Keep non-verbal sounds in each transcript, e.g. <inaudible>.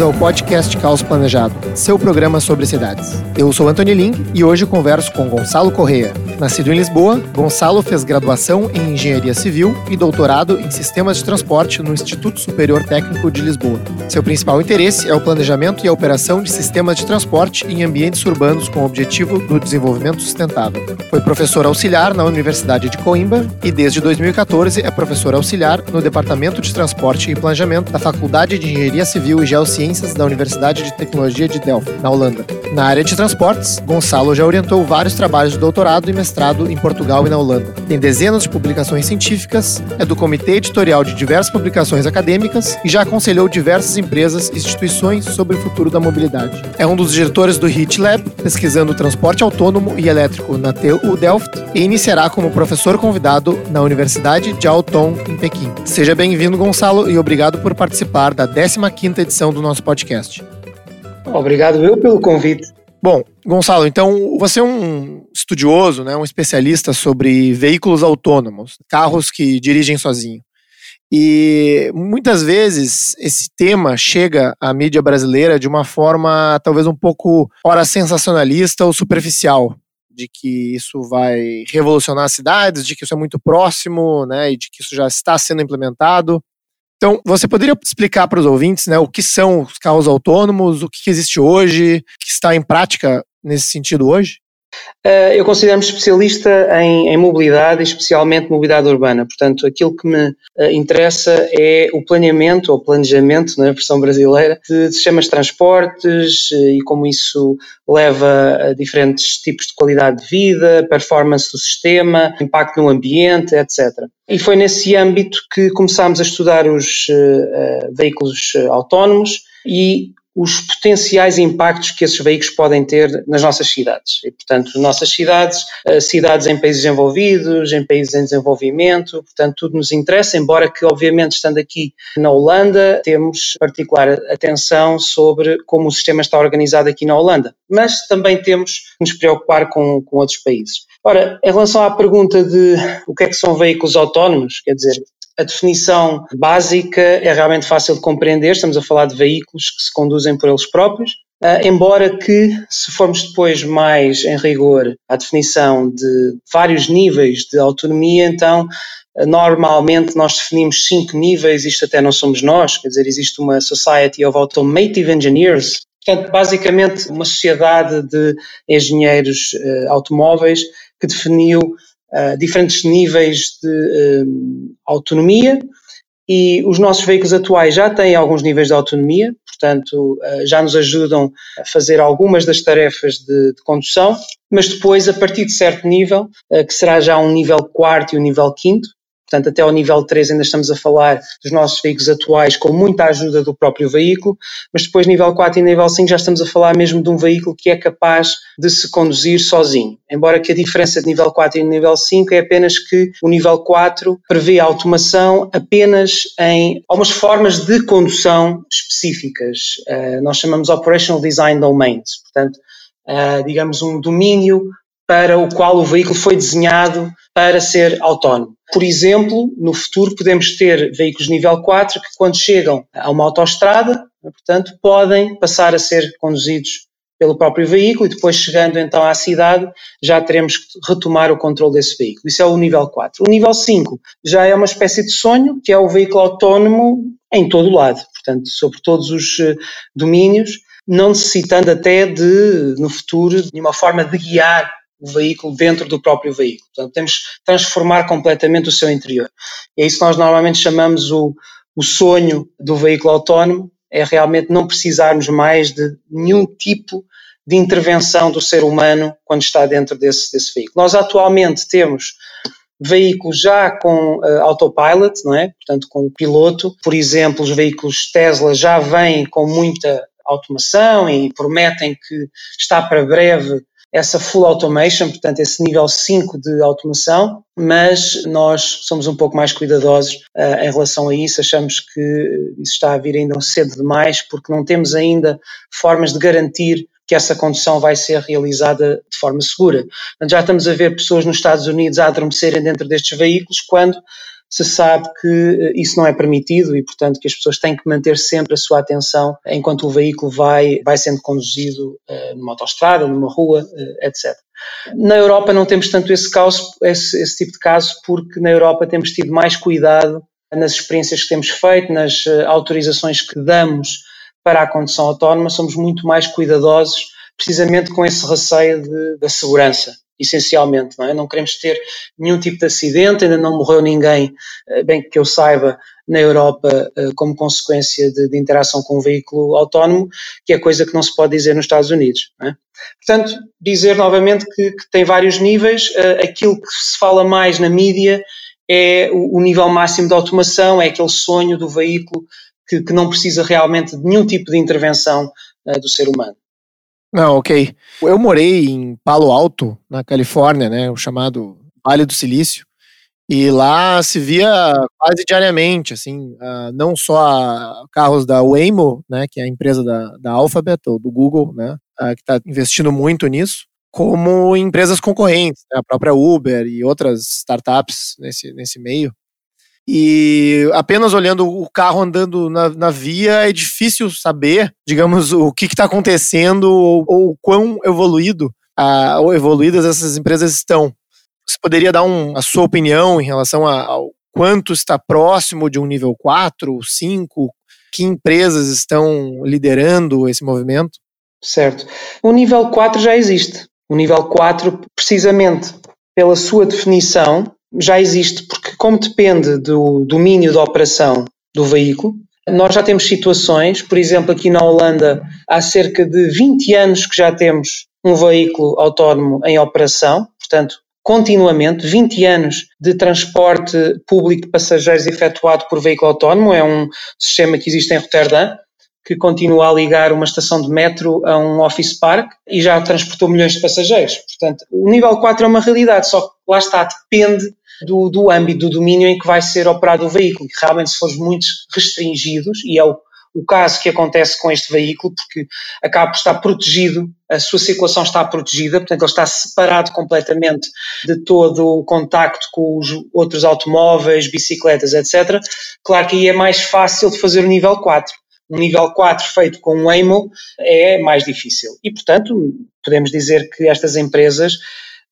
bem-vindos ao podcast Caos Planejado, seu programa sobre cidades. Eu sou Antônio Ling e hoje converso com Gonçalo Correia. Nascido em Lisboa, Gonçalo fez graduação em Engenharia Civil e doutorado em Sistemas de Transporte no Instituto Superior Técnico de Lisboa. Seu principal interesse é o planejamento e a operação de sistemas de transporte em ambientes urbanos com o objetivo do desenvolvimento sustentável. Foi professor auxiliar na Universidade de Coimbra e desde 2014 é professor auxiliar no Departamento de Transporte e Planejamento da Faculdade de Engenharia Civil e Geociências da Universidade de Tecnologia de Delft, na Holanda. Na área de transportes, Gonçalo já orientou vários trabalhos de doutorado e mestrado em Portugal e na Holanda. Tem dezenas de publicações científicas, é do comitê editorial de diversas publicações acadêmicas e já aconselhou diversas empresas e instituições sobre o futuro da mobilidade. É um dos diretores do HIT Lab, pesquisando transporte autônomo e elétrico na TU Delft e iniciará como professor convidado na Universidade de Auton, em Pequim. Seja bem-vindo, Gonçalo, e obrigado por participar da 15ª edição do nosso podcast. Obrigado eu pelo convite. Bom, Gonçalo, então você é um estudioso, né, um especialista sobre veículos autônomos, carros que dirigem sozinho. E muitas vezes esse tema chega à mídia brasileira de uma forma talvez um pouco, ora, sensacionalista ou superficial, de que isso vai revolucionar as cidades, de que isso é muito próximo, né, e de que isso já está sendo implementado. Então, você poderia explicar para os ouvintes né, o que são os carros autônomos, o que existe hoje, que está em prática nesse sentido hoje? Uh, eu considero-me especialista em, em, mobilidade, especialmente mobilidade urbana. Portanto, aquilo que me uh, interessa é o planeamento, ou planejamento, na é, versão brasileira, de sistemas de transportes uh, e como isso leva a diferentes tipos de qualidade de vida, performance do sistema, impacto no ambiente, etc. E foi nesse âmbito que começámos a estudar os veículos autónomos e os potenciais impactos que esses veículos podem ter nas nossas cidades. E, portanto, nossas cidades, eh, cidades em países desenvolvidos, em países em desenvolvimento, portanto, tudo nos interessa, embora que, obviamente, estando aqui na Holanda, temos particular atenção sobre como o sistema está organizado aqui na Holanda, mas também temos que nos preocupar com, com outros países. Ora, em relação à pergunta de o que é que são veículos autónomos, quer dizer, a definição básica é realmente fácil de compreender, estamos a falar de veículos que se conduzem por eles próprios, Uh, embora que, se formos depois mais em rigor à definição de vários níveis de autonomia, então uh, normalmente nós definimos cinco níveis, isto até não somos nós, quer dizer, existe uma Society of Automotive Engineers, portanto, basicamente uma sociedade de engenheiros uh, automóveis que definiu diferentes níveis de uh, autonomia. E os nossos veículos atuais já têm alguns níveis de autonomia, portanto, uh, já nos ajudam a fazer algumas das tarefas de, de condução, mas depois, a partir de certo nível, que será já um nível quarto e um nível quinto, Portanto, até ao nível 3 ainda estamos a falar dos nossos veículos atuais com muita ajuda do próprio veículo, mas depois nível 4 e nível 5 já estamos a falar mesmo de um veículo que é capaz de se conduzir sozinho. Embora que a diferença de nível 4 e nível 5 é apenas que o nível 4 prevê a automação apenas em algumas formas de condução específicas. Uh, nós chamamos Operational Design Domains. Portanto, uh, digamos um domínio para o qual o veículo foi desenhado para ser autónomo. Por exemplo, no futuro podemos ter veículos nível 4 que quando chegam a uma autoestrada, portanto, podem passar a ser conduzidos pelo próprio veículo e depois chegando então à cidade já teremos que retomar o controle desse veículo. Isso é o nível 4. O nível 5 já é uma espécie de sonho, que é o veículo autónomo em todo o lado, portanto, sobre todos os eh, domínios, não necessitando até de, no futuro, de uma forma de guiar o veículo dentro do próprio veículo. Portanto, temos que transformar completamente o seu interior. E é isso que nós normalmente chamamos o, o sonho do veículo autónomo, é realmente não precisarmos mais de nenhum tipo de intervenção do ser humano quando está dentro desse, desse veículo. Nós atualmente temos veículos já com uh, autopilot, não é? Portanto, com piloto. Por exemplo, os veículos Tesla já vêm com muita automação e prometem que está para breve essa full automation, portanto, esse nível 5 de automação, mas nós somos um pouco mais cuidadosos uh, em relação a isso, achamos que isso está a vir ainda cedo demais, porque não temos ainda formas de garantir que essa condução vai ser realizada de forma segura. Portanto, já estamos a ver pessoas nos Estados Unidos a adormecerem dentro destes veículos quando se sabe que eh, isso não é permitido e, portanto, que as pessoas têm que manter sempre a sua atenção enquanto o veículo vai, vai sendo conduzido uh, numa autostrada, numa rua, uh, etc. Na Europa não temos tanto esse, caso, esse, esse tipo de caso, porque na Europa temos tido mais cuidado nas experiências que temos feito, nas autorizações que damos para a condução autónoma, somos muito mais cuidadosos, precisamente com esse receio de, da segurança essencialmente, não é? Não queremos ter nenhum tipo de acidente, ainda não morreu ninguém, eh, bem que eu saiba, na Europa eh, como consequência de, de interação com um veículo autónomo, que é coisa que não se pode dizer nos Estados Unidos. É? Portanto, dizer novamente que, que, tem vários níveis, eh, aquilo que se fala mais na mídia é o, o nível máximo de automação, é aquele sonho do veículo que, que não precisa realmente de nenhum tipo de intervenção do ser humano. Não, ok. Eu morei em Palo Alto, na Califórnia, né, o chamado Vale do Silício, e lá se via quase diariamente, assim, uh, não só carros da Waymo, né, que é a empresa da, da Alphabet ou do Google, né, uh, que está investindo muito nisso, como empresas concorrentes, né, a própria Uber e outras startups nesse, nesse meio. E apenas olhando o carro andando na, na via é difícil saber, digamos, o que está acontecendo ou, ou quão evoluído a, ou evoluídas essas empresas estão. Você poderia dar um, a sua opinião em relação a, ao quanto está próximo de um nível 4, 5? Que empresas estão liderando esse movimento? Certo. O nível 4 já existe. O nível 4, precisamente pela sua definição, já existe, porque como depende do domínio da operação do veículo, nós já temos situações, por exemplo, aqui na Holanda, há cerca de 20 anos que já temos um veículo autónomo em operação, portanto, continuamente, 20 anos de transporte público de passageiros efetuado por veículo autónomo, é um sistema que existe em Roterdã, que continua a ligar uma estação de metro a um office park e já transportou milhões de passageiros. Portanto, o nível 4 é uma realidade, só que lá está, depende do, do âmbito, do domínio em que vai ser operado o veículo. Realmente, se for muito restringidos, e é o, o caso que acontece com este veículo, porque acaba por estar protegido, a sua circulação está protegida, portanto, ele está separado completamente de todo o contacto com os outros automóveis, bicicletas, etc. Claro que aí é mais fácil de fazer o nível 4. Um nível 4 feito com um Waymo é mais difícil. E, portanto, podemos dizer que estas empresas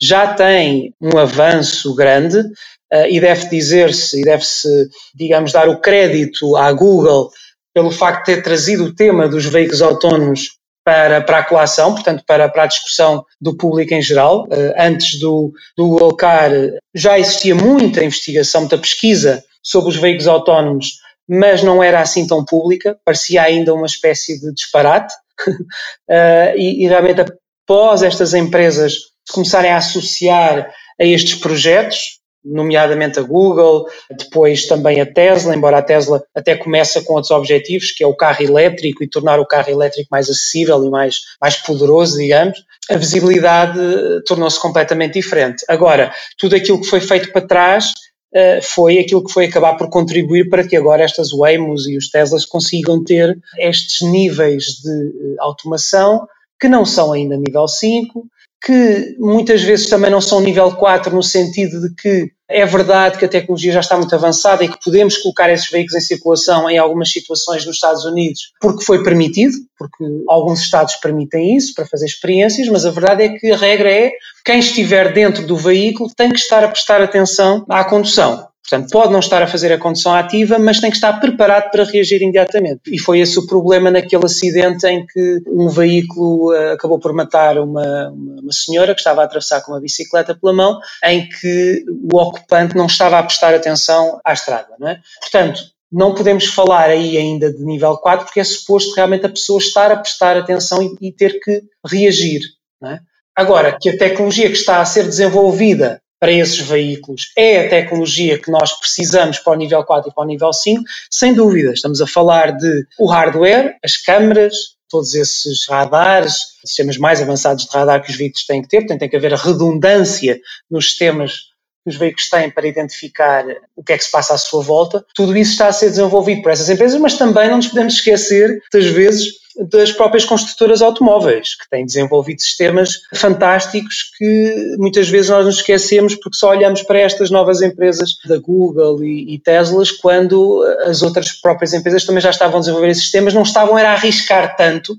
já tem um avanço grande uh, e deve dizer-se, e deve-se, digamos, dar o crédito à Google pelo facto de ter trazido o tema dos veículos autónomos para, para a colação, portanto, para, para a discussão do público em geral. Uh, antes do, do Google Car já existia muita investigação, muita pesquisa sobre os veículos autónomos, mas não era assim tão pública, parecia ainda uma espécie de disparate. uh, <laughs> e, e realmente, após estas empresas começarem a associar a estes projetos, nomeadamente a Google, depois também a Tesla, embora a Tesla até começa com outros objetivos, que é o carro elétrico e tornar o carro elétrico mais acessível e mais, mais poderoso, digamos, a visibilidade tornou-se completamente diferente. Agora, tudo aquilo que foi feito para trás uh, foi aquilo que foi acabar por contribuir para que agora estas Waymos e os Teslas consigam ter estes níveis de uh, automação que não são ainda nível 5, que muitas vezes também não são nível 4, no sentido de que é verdade que a tecnologia já está muito avançada e que podemos colocar esses veículos em circulação em algumas situações nos Estados Unidos porque foi permitido, porque alguns estados permitem isso para fazer experiências, mas a verdade é que a regra é quem estiver dentro do veículo tem que estar a prestar atenção à condução. Portanto, pode não estar a fazer a condução ativa, mas tem que estar preparado para reagir imediatamente. E foi esse o problema naquele acidente em que um veículo uh, acabou por matar uma, uma, senhora que estava a atravessar com uma bicicleta pela mão, em que o ocupante não estava a prestar atenção à estrada. Não é? Portanto, não podemos falar aí ainda de nível 4, porque é suposto realmente a pessoa estar a prestar atenção e, e ter que reagir. É? Agora, que a tecnologia que está a ser desenvolvida para esses veículos é a tecnologia que nós precisamos para o nível 4 e para o nível 5, sem dúvida. Estamos a falar de o hardware, as câmaras, todos esses radares, sistemas mais avançados de radar que os veículos têm que ter, portanto tem que haver a redundância nos sistemas que os veículos têm para identificar o que é que se passa à sua volta. Tudo isso está a ser desenvolvido por essas empresas, mas também não nos podemos esquecer, muitas vezes, das próprias construtoras automóveis, que têm desenvolvido sistemas fantásticos que muitas vezes nós nos esquecemos porque só olhamos para estas novas empresas da Google e, e Teslas quando as outras próprias empresas também já estavam a desenvolver esses sistemas, não estavam a arriscar tanto,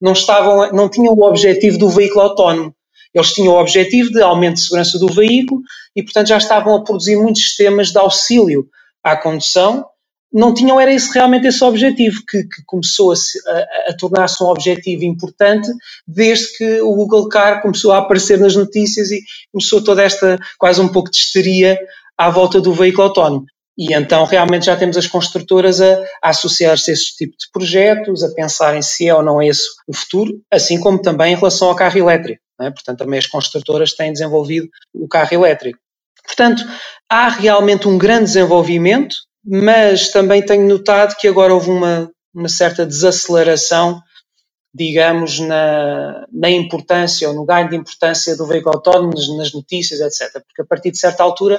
não, estavam, não tinham o objetivo do veículo autónomo. Eles tinham o objetivo de aumento de segurança do veículo e, portanto, já estavam a produzir muitos sistemas de auxílio à condução não tinham era esse, realmente esse objetivo, que, que começou a, a, a tornar-se um objetivo importante desde que o Google Car começou a aparecer nas notícias e começou toda esta quase um pouco de histeria à volta do veículo autónomo. E então realmente já temos as construtoras a, a associar-se a esse tipo de projetos, a pensarem se é ou não é esse o futuro, assim como também em relação ao carro elétrico. É? Portanto, também as construtoras têm desenvolvido o carro elétrico. Portanto, há realmente um grande desenvolvimento mas também tenho notado que agora houve uma, uma certa desaceleração, digamos, na, na importância ou no ganho de importância do veículo autónomo nas notícias, etc. Porque a partir de certa altura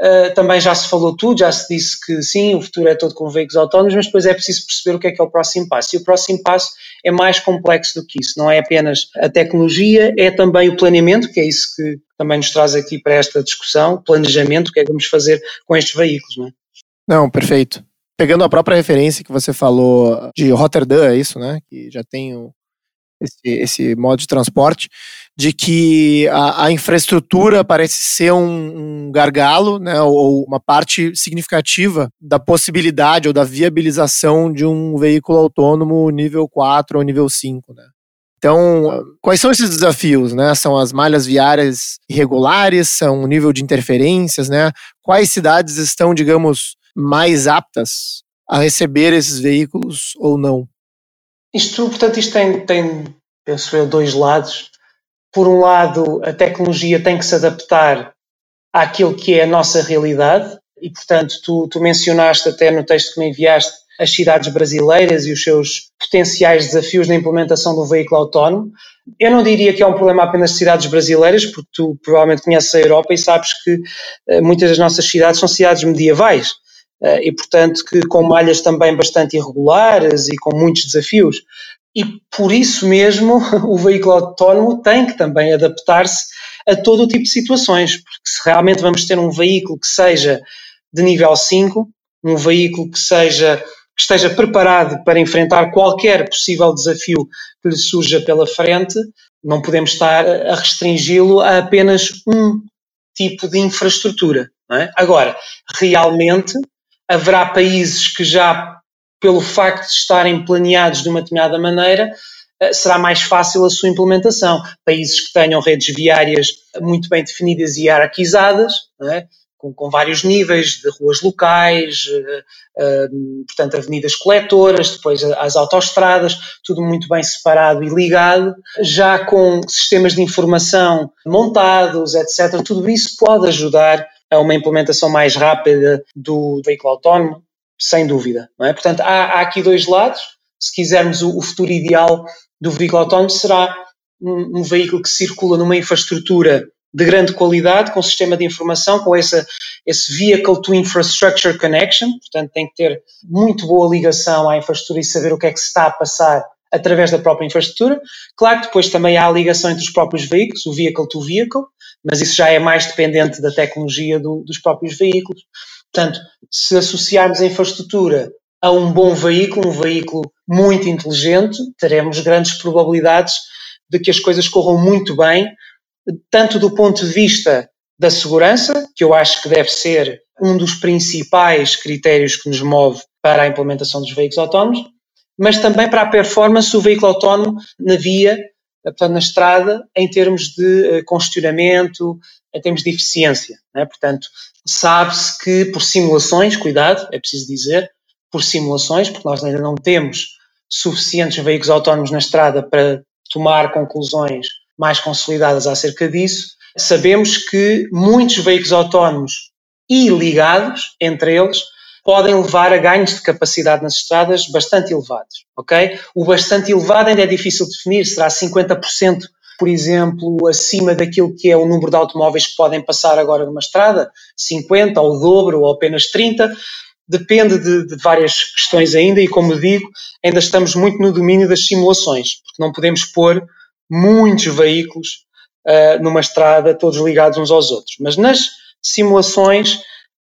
uh, também já se falou tudo, já se disse que sim, o futuro é todo com veículos autónomos, mas depois é preciso perceber o que é que é o próximo passo. E o próximo passo é mais complexo do que isso. Não é apenas a tecnologia, é também o planeamento, que é isso que também nos traz aqui para esta discussão, planejamento, o que é que vamos fazer com estes veículos, não é? Não, perfeito. Pegando a própria referência que você falou de Rotterdam, é isso, né? Que já tem o, esse, esse modo de transporte, de que a, a infraestrutura parece ser um, um, gargalo, né? Ou uma parte significativa da possibilidade ou da viabilização de um veículo autônomo nível 4 ou nível 5, né? Então, quais são esses desafios, né? São as malhas viárias irregulares, são o nível de interferências, né? Quais cidades estão, digamos, mais aptas a receber esses veículos ou não? Isto, portanto, isto tem, tem, penso eu, dois lados. Por um lado, a tecnologia tem que se adaptar àquilo que é a nossa realidade, e, portanto, tu, tu mencionaste até no texto que me enviaste as cidades brasileiras e os seus potenciais desafios na implementação do veículo autónomo. Eu não diria que é um problema apenas de cidades brasileiras, porque tu provavelmente conheces a Europa e sabes que uh, muitas das nossas cidades são cidades medievais. Eh, e, portanto, que com malhas também bastante irregulares e com muitos desafios. E por isso mesmo <laughs> o veículo autónomo tem que também adaptar-se a todo o tipo de situações, porque se realmente vamos ter um veículo que seja de nível 5, um veículo que seja que esteja preparado para enfrentar qualquer possível desafio que lhe surja pela frente, não podemos estar a restringi-lo a apenas um tipo de infraestrutura. É? Agora, realmente, haverá países que já, pelo facto de estarem planeados de uma determinada maneira, eh, será mais fácil a sua implementação. Países que tenham redes viárias muito bem definidas e hierarquizadas, é? com, com, vários níveis de ruas locais, uh, uh, portanto, avenidas coletoras, depois as autoestradas, tudo muito bem separado e ligado, já com sistemas de informação montados, etc. Tudo isso pode ajudar a uma implementação mais rápida do veículo autónomo, sem dúvida. Não é? Portanto, há, há aqui dois lados. Se quisermos o, o futuro ideal do veículo autónomo, será um, um, veículo que circula numa infraestrutura de grande qualidade, com sistema de informação, com essa, esse Vehicle to Infrastructure Connection, portanto tem que ter muito boa ligação à infraestrutura e saber o que é que se está a passar através da própria infraestrutura. Claro que depois também há a ligação entre os próprios veículos, o Vehicle to Vehicle, mas isso já é mais dependente da tecnologia do, dos próprios veículos. Portanto, se associarmos a infraestrutura a um bom veículo, um veículo muito inteligente, teremos grandes probabilidades de que as coisas corram muito bem, tanto do ponto de vista da segurança, que eu acho que deve ser um dos principais critérios que nos move para a implementação dos veículos autónomos, mas também para a performance do veículo autónomo na via portanto, na estrada em termos de eh, congestionamento, em termos de eficiência. É? Portanto, sabe-se que por simulações, cuidado, é preciso dizer, por simulações, porque nós ainda não temos suficientes veículos autónomos na estrada para tomar conclusões mais consolidadas acerca disso, sabemos que muitos veículos autónomos e ligados entre eles podem levar a ganhos de capacidade nas estradas bastante elevados, ok? O bastante elevado ainda é difícil de definir, será 50%, por exemplo, acima daquilo que é o número de automóveis que podem passar agora numa estrada, 50 ou o dobro ou apenas 30, depende de, de, várias questões ainda e, como digo, ainda estamos muito no domínio das simulações, porque não podemos pôr muitos veículos uh, numa estrada todos ligados uns aos outros. Mas nas simulações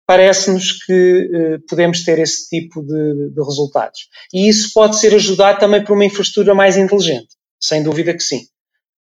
parece-nos que uh, podemos ter esse tipo de, de resultados. E isso pode ser ajudado também por uma infraestrutura mais inteligente, sem dúvida que sim.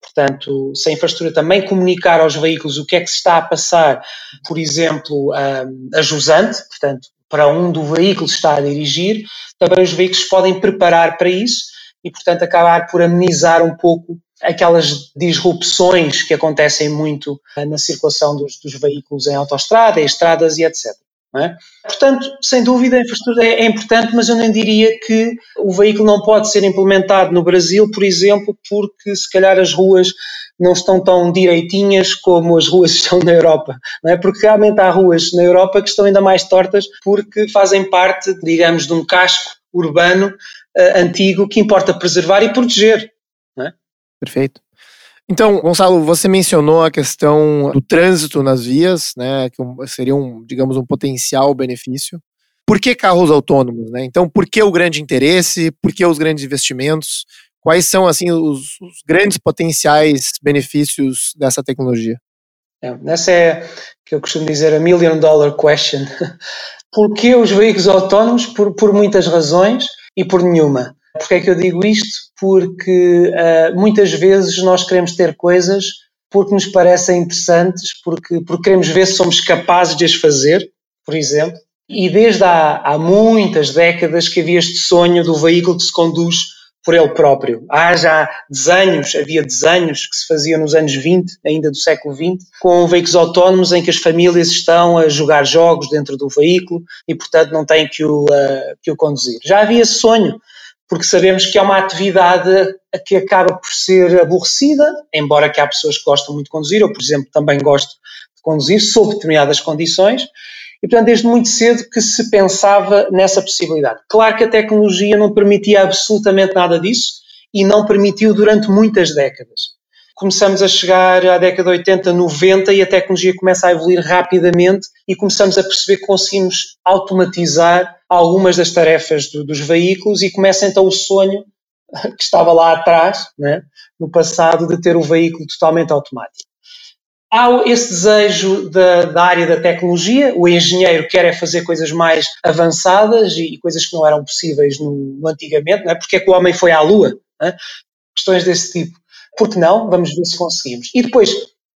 Portanto, se a infraestrutura também comunicar aos veículos o que é que se está a passar, por exemplo, a, a jusante, portanto, para onde o veículo está a dirigir, também os veículos podem preparar para isso e, portanto, acabar por amenizar um pouco aquelas disrupções que acontecem muito na circulação dos, dos veículos em autoestrada, em estradas e etc. É? Portanto, sem dúvida, a infraestrutura é, é, importante, mas eu nem diria que o veículo não pode ser implementado no Brasil, por exemplo, porque se calhar as ruas não estão tão direitinhas como as ruas <laughs> estão na Europa, não é? Porque realmente há ruas na Europa que estão ainda mais tortas porque fazem parte, digamos, de um casco urbano uh, antigo que importa preservar e proteger? Perfeito. Então, Gonçalo, você mencionou a questão do trânsito nas vias, né, que seria um, digamos, um potencial benefício. Por que carros autônomos, né? Então, por que o grande interesse? Por que os grandes investimentos? Quais são assim os, os grandes potenciais benefícios dessa tecnologia? É, essa é que eu costumo dizer a million dollar question. <laughs> por que os veículos autónomos? Por, por muitas razões e por nenhuma. Porquê é que eu digo isto? Porque uh, muitas vezes nós queremos ter coisas porque nos parecem interessantes, porque, porque queremos ver se somos capazes de as fazer, por exemplo. E desde há, há muitas décadas que havia este sonho do veículo que se conduz por ele próprio. Há já desenhos, havia desenhos que se faziam nos anos 20, ainda do século 20, com veículos autónomos em que as famílias estão a jogar jogos dentro do veículo e, portanto, não têm que o, uh, que o conduzir. Já havia esse sonho porque sabemos que é uma atividade que acaba por ser aborrecida, embora que há pessoas que gostam muito de conduzir, eu, por exemplo, também gosto de conduzir, sob determinadas condições, e, portanto, desde muito cedo que se pensava nessa possibilidade. Claro que a tecnologia não permitia absolutamente nada disso e não permitiu durante muitas décadas. Começamos a chegar à década de 80, 90 e a tecnologia começa a evoluir rapidamente e começamos a perceber que conseguimos automatizar algumas das tarefas do, dos veículos e começa então o sonho <laughs> que estava lá atrás, né, no passado, de ter o veículo totalmente automático. Há esse desejo da, da, área da tecnologia, o engenheiro quer é fazer coisas mais avançadas e, e coisas que não eram possíveis no, no antigamente, não é? porque é que o homem foi à Lua? É? Questões desse tipo. Porque não? Vamos ver se conseguimos. E depois,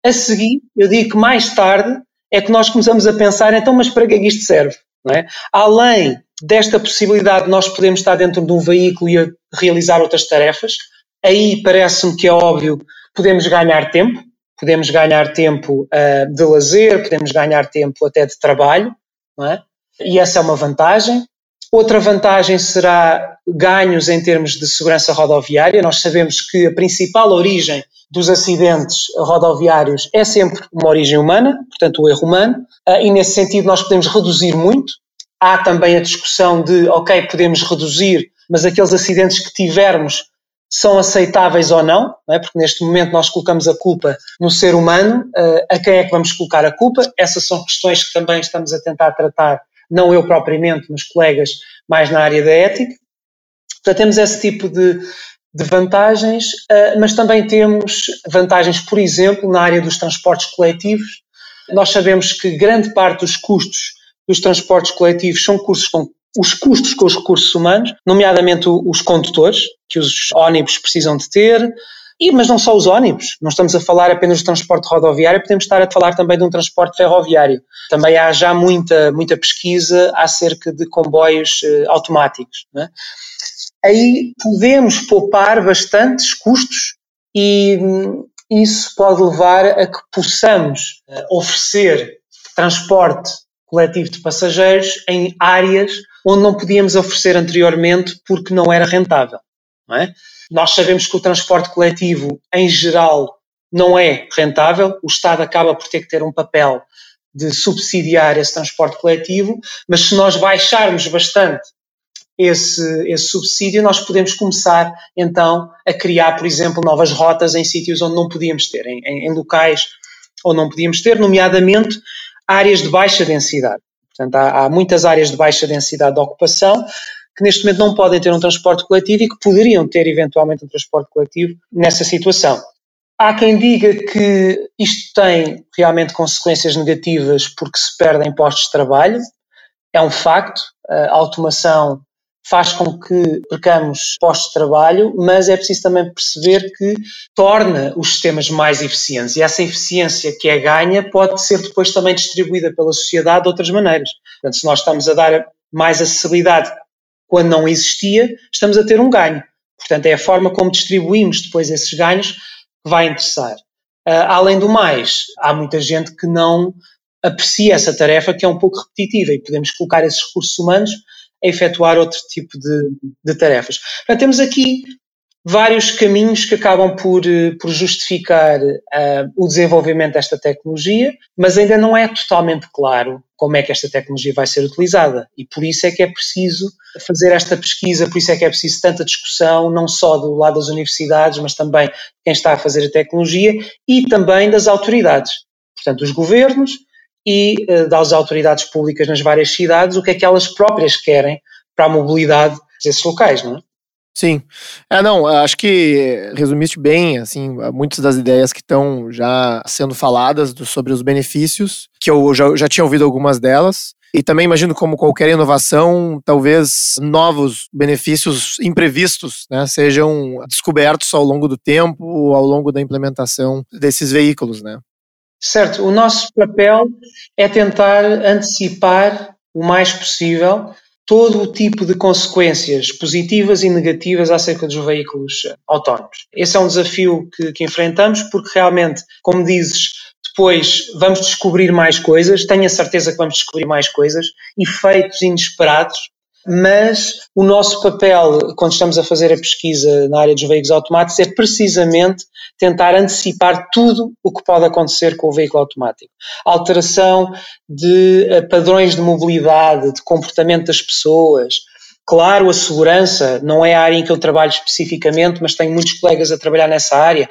a seguir, eu digo que mais tarde é que nós começamos a pensar, então, mas para que é que isto serve? É? Além desta possibilidade de nós podermos estar dentro de um veículo e realizar outras tarefas, aí parece-me que é óbvio podemos ganhar tempo, podemos ganhar tempo uh, de lazer, podemos ganhar tempo até de trabalho, é? e essa é uma vantagem. Outra vantagem será ganhos em termos de segurança rodoviária. Nós sabemos que a principal origem dos acidentes rodoviários é sempre uma origem humana, portanto, o erro humano, uh, e nesse sentido nós podemos reduzir muito. Há também a discussão de, ok, podemos reduzir, mas aqueles acidentes que tivermos são aceitáveis ou não, não é? porque neste momento nós colocamos a culpa no ser humano, uh, a quem é que vamos colocar a culpa? Essas são questões que também estamos a tentar tratar, não eu propriamente, mas colegas mais na área da ética. Portanto, temos esse tipo de, de vantagens, uh, mas também temos vantagens, por exemplo, na área dos transportes coletivos. Nós sabemos que grande parte dos custos dos transportes coletivos são custos com os custos com os recursos humanos, nomeadamente os condutores, que os ónibus precisam de ter, e, mas não só os ónibus, não estamos a falar apenas do transporte rodoviário, podemos estar a falar também de um transporte ferroviário. Também há já muita, muita pesquisa acerca de comboios uh, automáticos. É? Aí podemos poupar bastantes custos e hum, isso pode levar a que possamos uh, oferecer transporte coletivo de passageiros em áreas onde não podíamos oferecer anteriormente porque não era rentável. Não é? Nós sabemos que o transporte coletivo, em geral, não é rentável, o Estado acaba por ter que ter um papel de subsidiar esse transporte coletivo, mas se nós baixarmos bastante esse, esse subsídio, nós podemos começar então a criar, por exemplo, novas rotas em sítios onde não podíamos ter, em, em, locais onde não podíamos ter, nomeadamente áreas de baixa densidade. Portanto, há, há muitas áreas de baixa densidade de ocupação que neste momento não podem ter um transporte coletivo e que poderiam ter eventualmente um transporte coletivo nessa situação. Há quem diga que isto tem realmente consequências negativas porque se perdem postos de trabalho. É um facto. A automação faz com que percamos postos de trabalho, mas é preciso também perceber que torna os sistemas mais eficientes e essa eficiência que é ganha pode ser depois também distribuída pela sociedade de outras maneiras. Portanto, se nós estamos a dar mais acessibilidade quando não existia, estamos a ter um ganho. Portanto, é a forma como distribuímos depois esses ganhos que vai interessar. Uh, além do mais, há muita gente que não aprecia essa tarefa que é um pouco repetitiva e podemos colocar esses recursos humanos a efetuar outro tipo de, de tarefas. Portanto, temos aqui vários caminhos que acabam por, eh, por justificar uh, o desenvolvimento desta tecnologia, mas ainda não é totalmente claro como é que esta tecnologia vai ser utilizada. E por isso é que é preciso fazer esta pesquisa, por isso é que é preciso tanta discussão, não só do lado das universidades, mas também quem está a fazer a tecnologia e também das autoridades. Portanto, os governos e uh, das autoridades públicas nas várias cidades, o que é que elas próprias querem para a mobilidade desses locais, não é? Sim. É, não, acho que resumiste bem, assim, muitas das ideias que estão já sendo faladas do, sobre os benefícios, que eu já, já tinha ouvido algumas delas. E também imagino como qualquer inovação, talvez novos benefícios imprevistos né, sejam descobertos ao longo do tempo, ao longo da implementação desses veículos, né? Certo. O nosso papel é tentar antecipar o mais possível todo o tipo de consequências positivas e negativas acerca dos veículos autónomos. Esse é um desafio que, que, enfrentamos, porque realmente, como dizes, depois vamos descobrir mais coisas, tenho a certeza que vamos descobrir mais coisas, efeitos inesperados, mas o nosso papel, quando estamos a fazer a pesquisa na área dos veículos automáticos, é precisamente tentar antecipar tudo o que pode acontecer com o veículo automático. Alteração de eh, padrões de mobilidade, de comportamento das pessoas. Claro, a segurança não é a área em que eu trabalho especificamente, mas tenho muitos colegas a trabalhar nessa área.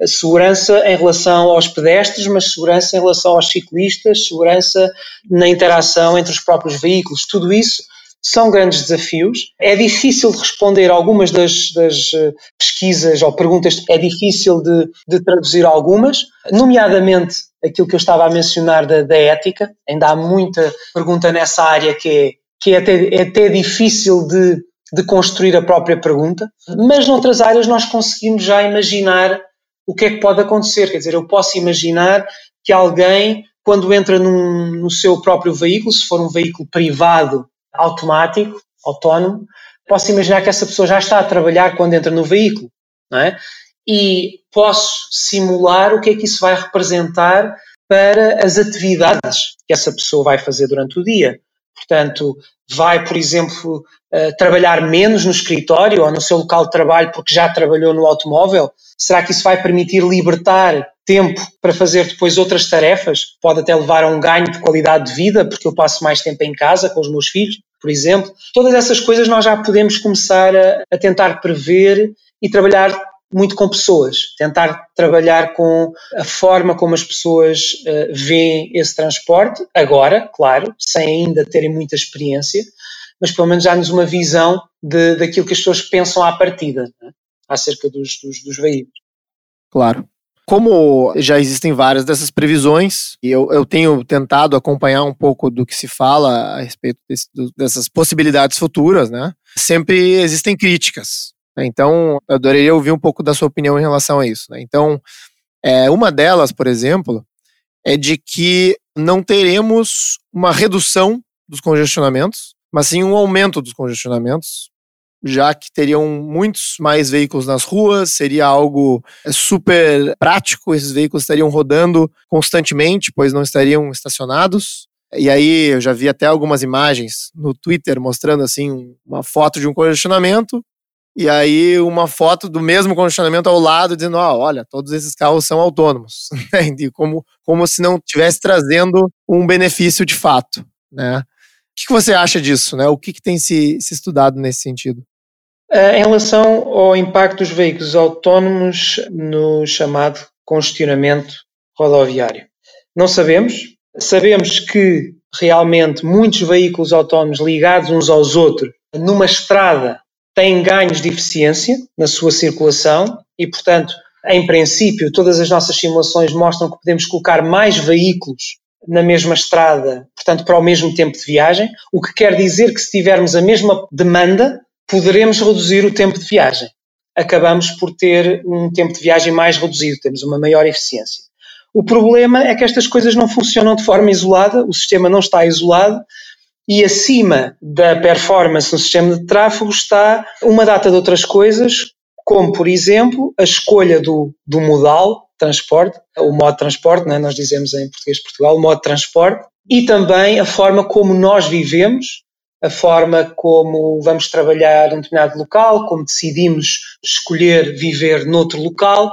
A segurança em relação aos pedestres, mas segurança em relação aos ciclistas, segurança na interação entre os próprios veículos. Tudo isso são grandes desafios. É difícil de responder algumas das, das eh, pesquisas ou perguntas, é difícil de, de, traduzir algumas, nomeadamente aquilo que eu estava a mencionar da, da ética. Ainda há muita pergunta nessa área que é, que é, até, é até difícil de, de construir a própria pergunta, mas noutras áreas nós conseguimos já imaginar o que é que pode acontecer. Quer dizer, eu posso imaginar que alguém, quando entra num, no seu próprio veículo, se for um veículo privado automático, autónomo, posso imaginar que essa pessoa já está a trabalhar quando entra no veículo, não é? E posso simular o que é que isso vai representar para as atividades que essa pessoa vai fazer durante o dia. Portanto, vai, por exemplo, uh, trabalhar menos no escritório ou no seu local de trabalho porque já trabalhou no automóvel? Será que isso vai permitir libertar tempo para fazer depois outras tarefas? Pode até levar a um ganho de qualidade de vida, porque eu passo mais tempo em casa com os meus filhos, por exemplo. Todas essas coisas nós já podemos começar a, a tentar prever e trabalhar muito com pessoas, tentar trabalhar com a forma como as pessoas uh, veem esse transporte, agora, claro, sem ainda terem muita experiência, mas pelo menos já-nos uma visão de, daquilo que as pessoas pensam à partida, né, acerca dos, dos, dos veículos. Claro. Como já existem várias dessas previsões, e eu, eu tenho tentado acompanhar um pouco do que se fala a respeito desse, dessas possibilidades futuras, né? Sempre existem críticas. Né? Então, eu adoraria ouvir um pouco da sua opinião em relação a isso. Né? Então, é, uma delas, por exemplo, é de que não teremos uma redução dos congestionamentos, mas sim um aumento dos congestionamentos, já que teriam muitos mais veículos nas ruas, seria algo é, super prático, esses veículos estariam rodando constantemente, pois não estariam estacionados. E aí eu já vi até algumas imagens no Twitter mostrando assim uma foto de um congestionamento e aí uma foto do mesmo condicionamento ao lado, dizendo, oh, olha, todos esses carros são autônomos, <laughs> né? como, como se não estivesse trazendo um benefício de fato, né? O que, que você acha disso, né? O que, que tem se, se estudado nesse sentido? Eh, em relação ao impacto dos veículos autónomos no chamado congestionamento rodoviário. Não sabemos, Sabemos que realmente muitos veículos autónomos ligados uns aos outros numa estrada têm ganhos de eficiência na sua circulação e, portanto, em princípio, todas as nossas simulações mostram que podemos colocar mais veículos na mesma estrada, portanto, para o mesmo tempo de viagem, o que quer dizer que se tivermos a mesma demanda, poderemos reduzir o tempo de viagem. Acabamos por ter um tempo de viagem mais reduzido, temos uma maior eficiência. O problema é que estas coisas não funcionam de forma isolada, o sistema não está isolado e acima da performance no sistema de tráfego está uma data de outras coisas, como, por exemplo, a escolha do, do modal transporte, o modo de transporte, né? nós dizemos em português Portugal, o modo de transporte, e também a forma como nós vivemos, a forma como vamos trabalhar em um determinado local, como decidimos escolher viver noutro local,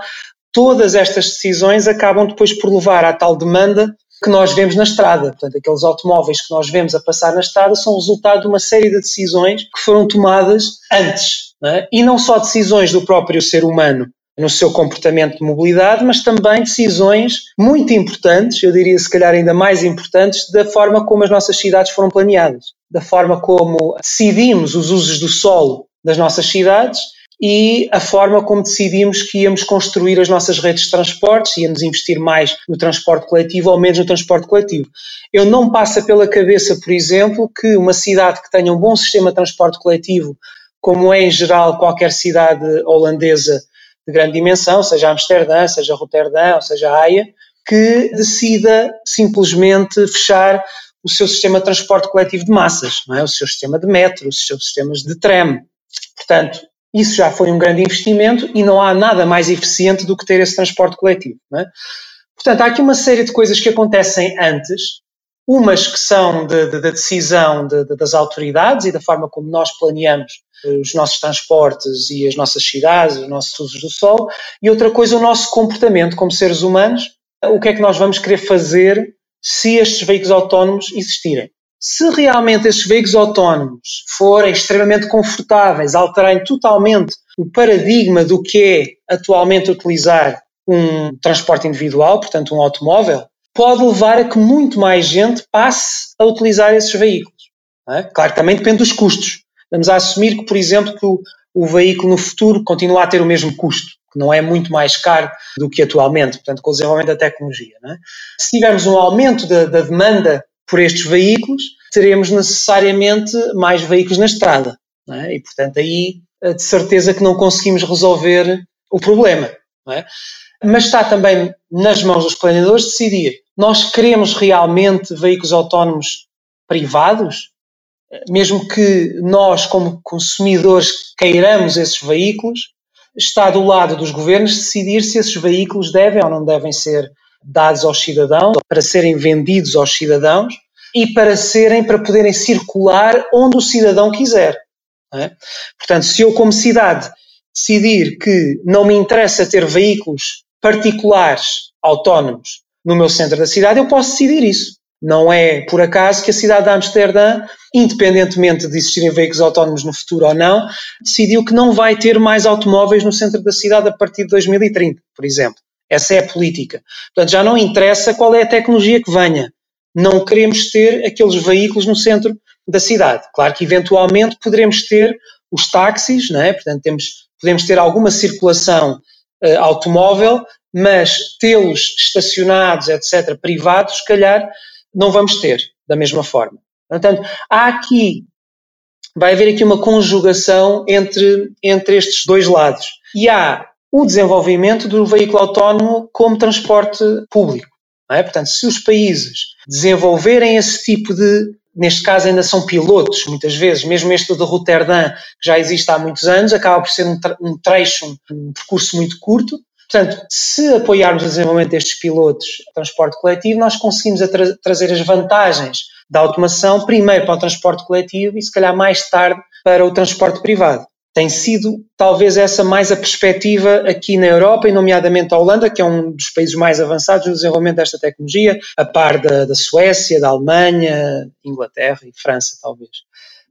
todas estas decisões acabam depois por levar à tal demanda que nós vemos na estrada. Portanto, aqueles automóveis que nós vemos a passar na estrada são resultado de uma série de decisões que foram tomadas antes. Não é? E não só decisões do próprio ser humano no seu comportamento de mobilidade, mas também decisões muito importantes, eu diria se calhar ainda mais importantes, da forma como as nossas cidades foram planeadas, da forma como decidimos os usos do solo das nossas cidades e a forma como decidimos que íamos construir as nossas redes de transportes, íamos investir mais no transporte coletivo ou menos no transporte coletivo. Eu não passa pela cabeça, por exemplo, que uma cidade que tenha um bom sistema de transporte coletivo, como é em geral qualquer cidade holandesa de grande dimensão, seja Amsterdã, seja Roterdã, ou seja Haia, que decida simplesmente fechar o seu sistema de transporte coletivo de massas, não é? o seu sistema de metro, os seus sistemas de tram. Portanto, isso já foi um grande investimento e não há nada mais eficiente do que ter esse transporte coletivo. É? Portanto, há aqui uma série de coisas que acontecem antes, umas que são da de, de decisão de, de, das autoridades e da forma como nós planeamos os nossos transportes e as nossas cidades, os nossos usos do sol, e outra coisa, o nosso comportamento como seres humanos, o que é que nós vamos querer fazer se estes veículos autónomos existirem se realmente esses veículos autónomos forem extremamente confortáveis, alterarem totalmente o paradigma do que é atualmente utilizar um transporte individual, portanto um automóvel, pode levar a que muito mais gente passe a utilizar esses veículos. É? Claro também depende dos custos. Vamos a assumir que, por exemplo, que o, o veículo no futuro continua a ter o mesmo custo, que não é muito mais caro do que atualmente, portanto, com o desenvolvimento da tecnologia. É? Se tivermos um aumento da, da demanda por estes veículos, teremos necessariamente mais veículos na estrada. É? E, portanto, aí eh, de certeza que não conseguimos resolver o problema. É? Mas está também nas mãos dos planeadores decidir: nós queremos realmente veículos autónomos privados? Mesmo que nós, como consumidores, queiramos esses veículos, está do lado dos governos decidir se esses veículos devem ou não devem ser dados aos cidadãos, para serem vendidos aos cidadãos e para serem, para poderem circular onde o cidadão quiser. É? Portanto, se eu como cidade decidir que não me interessa ter veículos particulares autónomos no meu centro da cidade, eu posso decidir isso. Não é por acaso que a cidade de Amsterdã, independentemente de existirem veículos autónomos no futuro ou não, decidiu que não vai ter mais automóveis no centro da cidade a partir de 2030, por exemplo. Essa é a política. Portanto, já não interessa qual é a tecnologia que venha. Não queremos ter aqueles veículos no centro da cidade. Claro que eventualmente poderemos ter os táxis, não é? Portanto, temos, podemos ter alguma circulação uh, automóvel, mas tê-los estacionados, etc., privados, se calhar não vamos ter da mesma forma. Portanto, há aqui, vai haver aqui uma conjugação entre, entre estes dois lados. E há o desenvolvimento do veículo autónomo como transporte público. É? Portanto, se os países desenvolverem esse tipo de, neste caso ainda são pilotos, muitas vezes, mesmo este de Roterdã, que já existe há muitos anos, acaba por ser um, trecho, um percurso muito curto, Portanto, se apoiarmos o desenvolvimento destes pilotos de transporte coletivo, nós conseguimos tra trazer as vantagens da automação primeiro para o transporte coletivo e se calhar mais tarde para o transporte privado tem sido talvez essa mais a perspectiva aqui na Europa, e nomeadamente a Holanda, que é um dos países mais avançados no desenvolvimento desta tecnologia, a par da, da Suécia, da Alemanha, Inglaterra e França, talvez.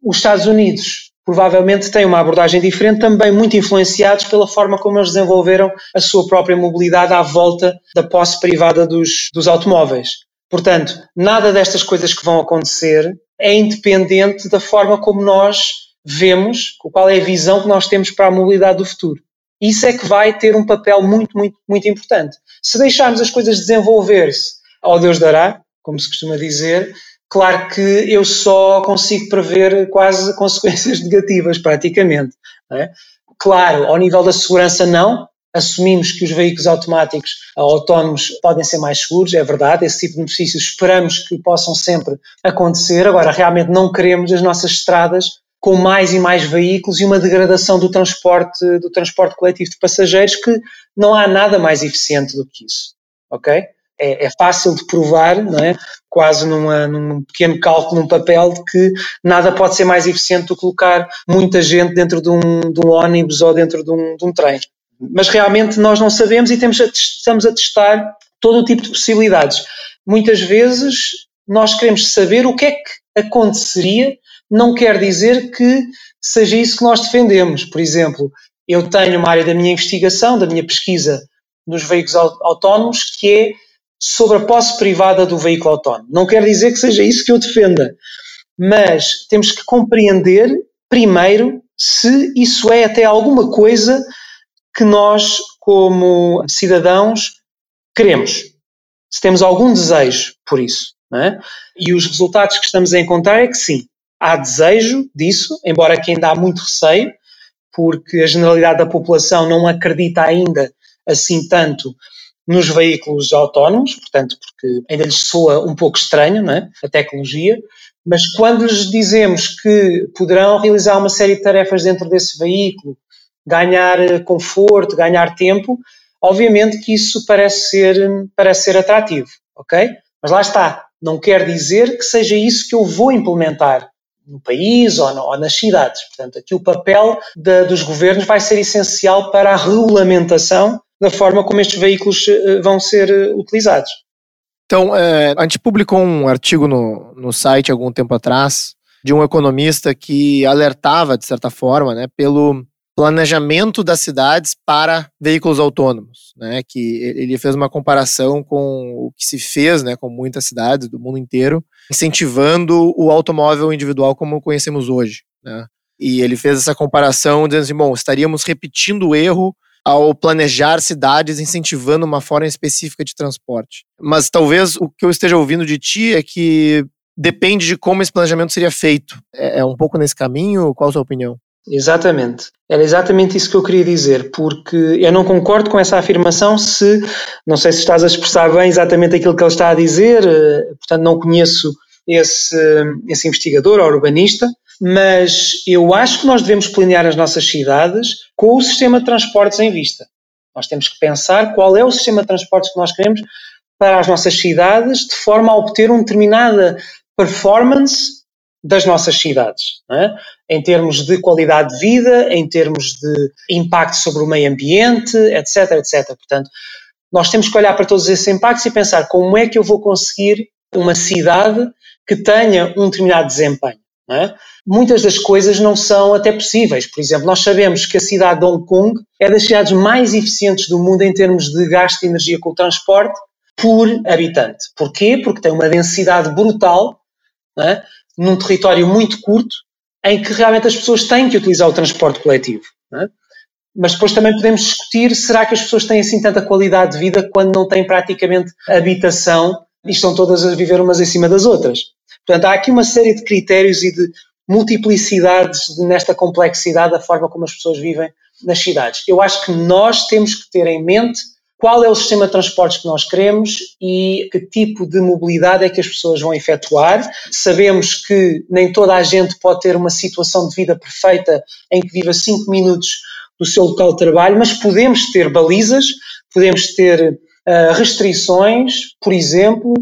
Os Estados Unidos provavelmente têm uma abordagem diferente, também muito influenciados pela forma como eles desenvolveram a sua própria mobilidade à volta da posse privada dos, dos automóveis. Portanto, nada destas coisas que vão acontecer é independente da forma como nós vemos, qual é a visão que nós temos para a mobilidade do futuro. Isso é que vai ter um papel muito, muito, muito importante. Se deixarmos as coisas desenvolver-se ao Deus dará, como se costuma dizer, claro que eu só consigo prever quase consequências <laughs> negativas, praticamente. É? Claro, ao nível da segurança, não. Assumimos que os veículos automáticos autónomos podem ser mais seguros, é verdade, esse tipo de benefícios esperamos que possam sempre acontecer. Agora, realmente não queremos as nossas estradas com mais e mais veículos e uma degradação do transporte, do transporte coletivo de passageiros que não há nada mais eficiente do que isso. Ok? É, é, fácil de provar, não é? quase numa, num pequeno cálculo num papel de que nada pode ser mais eficiente do que colocar muita gente dentro de um, de um ônibus ou dentro de um, de um trem. Mas realmente nós não sabemos e temos a, estamos a testar todo o tipo de possibilidades. Muitas vezes nós queremos saber o que é que aconteceria, não quer dizer que seja isso que nós defendemos. Por exemplo, eu tenho uma área da minha investigação, da minha pesquisa nos veículos autónomos, que é sobre a posse privada do veículo autónomo. Não quer dizer que seja isso que eu defenda, mas temos que compreender, primeiro, se isso é até alguma coisa que nós, como cidadãos, queremos. Se temos algum desejo por isso. É? E os resultados que estamos a encontrar é que sim, há desejo disso, embora que ainda há muito receio, porque a generalidade da população não acredita ainda assim tanto nos veículos autónomos, portanto, porque ainda lhes soa um pouco estranho não é? a tecnologia, mas quando lhes dizemos que poderão realizar uma série de tarefas dentro desse veículo, ganhar eh, conforto, ganhar tempo, obviamente que isso parece ser, parece ser atrativo, ok? Mas lá está, não quer dizer que seja isso que eu vou implementar no país ou, no, ou nas cidades. Portanto, aqui o papel de, dos governos vai ser essencial para a regulamentação da forma como estes veículos eh, vão ser eh, utilizados. Então, é, a gente publicou um artigo no, no site algum tempo atrás de um economista que alertava, de certa forma, né, pelo planejamento das cidades para veículos autônomos, né, que ele fez uma comparação com o que se fez, né, com muitas cidades do mundo inteiro, incentivando o automóvel individual como conhecemos hoje, né. E ele fez essa comparação dizendo assim, bom, estaríamos repetindo o erro ao planejar cidades incentivando uma forma específica de transporte. Mas talvez o que eu esteja ouvindo de ti é que depende de como esse planejamento seria feito. É, é um pouco nesse caminho? Qual a sua opinião? Exatamente. Era exatamente isso que eu queria dizer, porque eu não concordo com essa afirmação se, não sei se estás a expressar bem exatamente aquilo que ele está a dizer, eh, portanto não conheço esse, esse investigador ou urbanista, mas eu acho que nós devemos planear as nossas cidades com o sistema de transportes em vista. Nós temos que pensar qual é o sistema de transportes que nós queremos para as nossas cidades, de forma a obter uma determinada performance das nossas cidades, é? em termos de qualidade de vida, em termos de impacto sobre o meio ambiente, etc, etc. Portanto, nós temos que olhar para todos esses impactos e pensar como é que eu vou conseguir uma cidade que tenha um determinado desempenho. É? Muitas das coisas não são até possíveis. Por exemplo, nós sabemos que a cidade de Hong Kong é das cidades mais eficientes do mundo em termos de gasto de energia com o transporte por habitante. Porquê? Porque tem uma densidade brutal, é? num território muito curto, em que realmente as pessoas têm que utilizar o transporte coletivo. É? Mas depois também podemos discutir: será que as pessoas têm assim tanta qualidade de vida quando não têm praticamente habitação e estão todas a viver umas em cima das outras? Portanto, há aqui uma série de critérios e de multiplicidades nesta complexidade da forma como as pessoas vivem nas cidades. Eu acho que nós temos que ter em mente qual é o sistema de transportes que nós queremos e que tipo de mobilidade é que as pessoas vão efetuar. Sabemos que nem toda a gente pode ter uma situação de vida perfeita em que viva 5 minutos do seu local de trabalho, mas podemos ter balizas, podemos ter uh, restrições, por exemplo,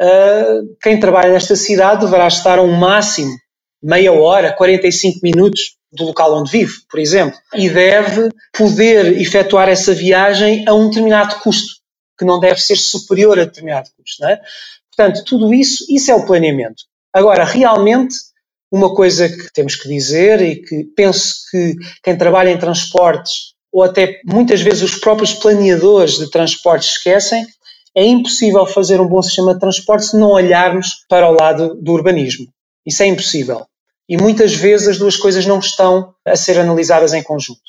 uh, quem trabalha nesta cidade deverá estar a um máximo meia hora, 45 minutos do local onde vive, por exemplo, e deve poder efetuar essa viagem a um determinado custo, que não deve ser superior a determinado custo. É? Portanto, tudo isso, isso é o planeamento. Agora, realmente, uma coisa que temos que dizer e que penso que quem trabalha em transportes, ou até muitas vezes os próprios planeadores de transportes esquecem, é impossível fazer um bom sistema de transporte se não olharmos para o lado do urbanismo. Isso é impossível. E muitas vezes as duas coisas não estão a ser analisadas em conjunto.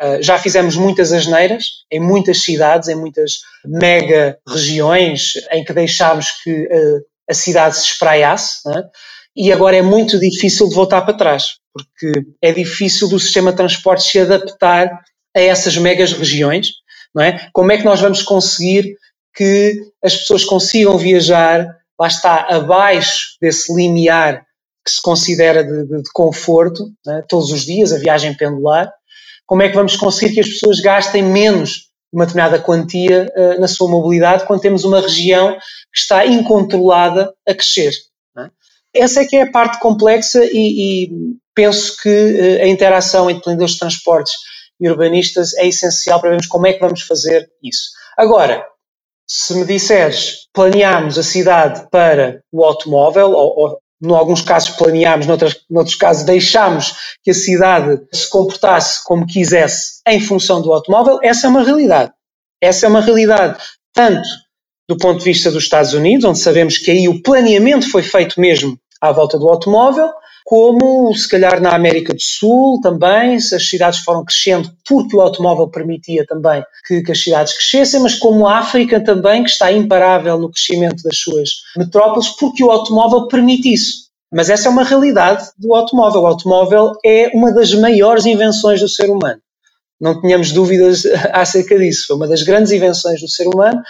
Uh, já fizemos muitas asneiras em muitas cidades, em muitas mega regiões, em que deixámos que uh, a cidade se espraiasse, né? e agora é muito difícil de voltar para trás, porque é difícil do sistema de transporte se adaptar a essas megas regiões, não é? Como é que nós vamos conseguir que as pessoas consigam viajar, lá está, abaixo desse limiar que se considera de, de, de conforto, né, todos os dias, a viagem pendular, como é que vamos conseguir que as pessoas gastem menos uma determinada quantia uh, na sua mobilidade quando temos uma região que está incontrolada a crescer. É? Essa é que é a parte complexa e, e penso que uh, a interação entre planificadores de transportes e urbanistas é essencial para vermos como é que vamos fazer isso. Agora, se me disseres planeamos a cidade para o automóvel, ou, ou em alguns casos planeámos, noutros, noutros casos deixámos que a cidade se comportasse como quisesse em função do automóvel, essa é uma realidade. Essa é uma realidade, tanto do ponto de vista dos Estados Unidos, onde sabemos que aí o planeamento foi feito mesmo à volta do automóvel, como se calhar na América do Sul também, as cidades foram crescendo porque o automóvel permitia também que, que, as cidades crescessem, mas como a África também, que está imparável no crescimento das suas metrópoles, porque o automóvel permite isso. Mas essa é uma realidade do automóvel. O automóvel é uma das maiores invenções do ser humano. Não tínhamos dúvidas <laughs> acerca disso. Foi uma das grandes invenções do ser humano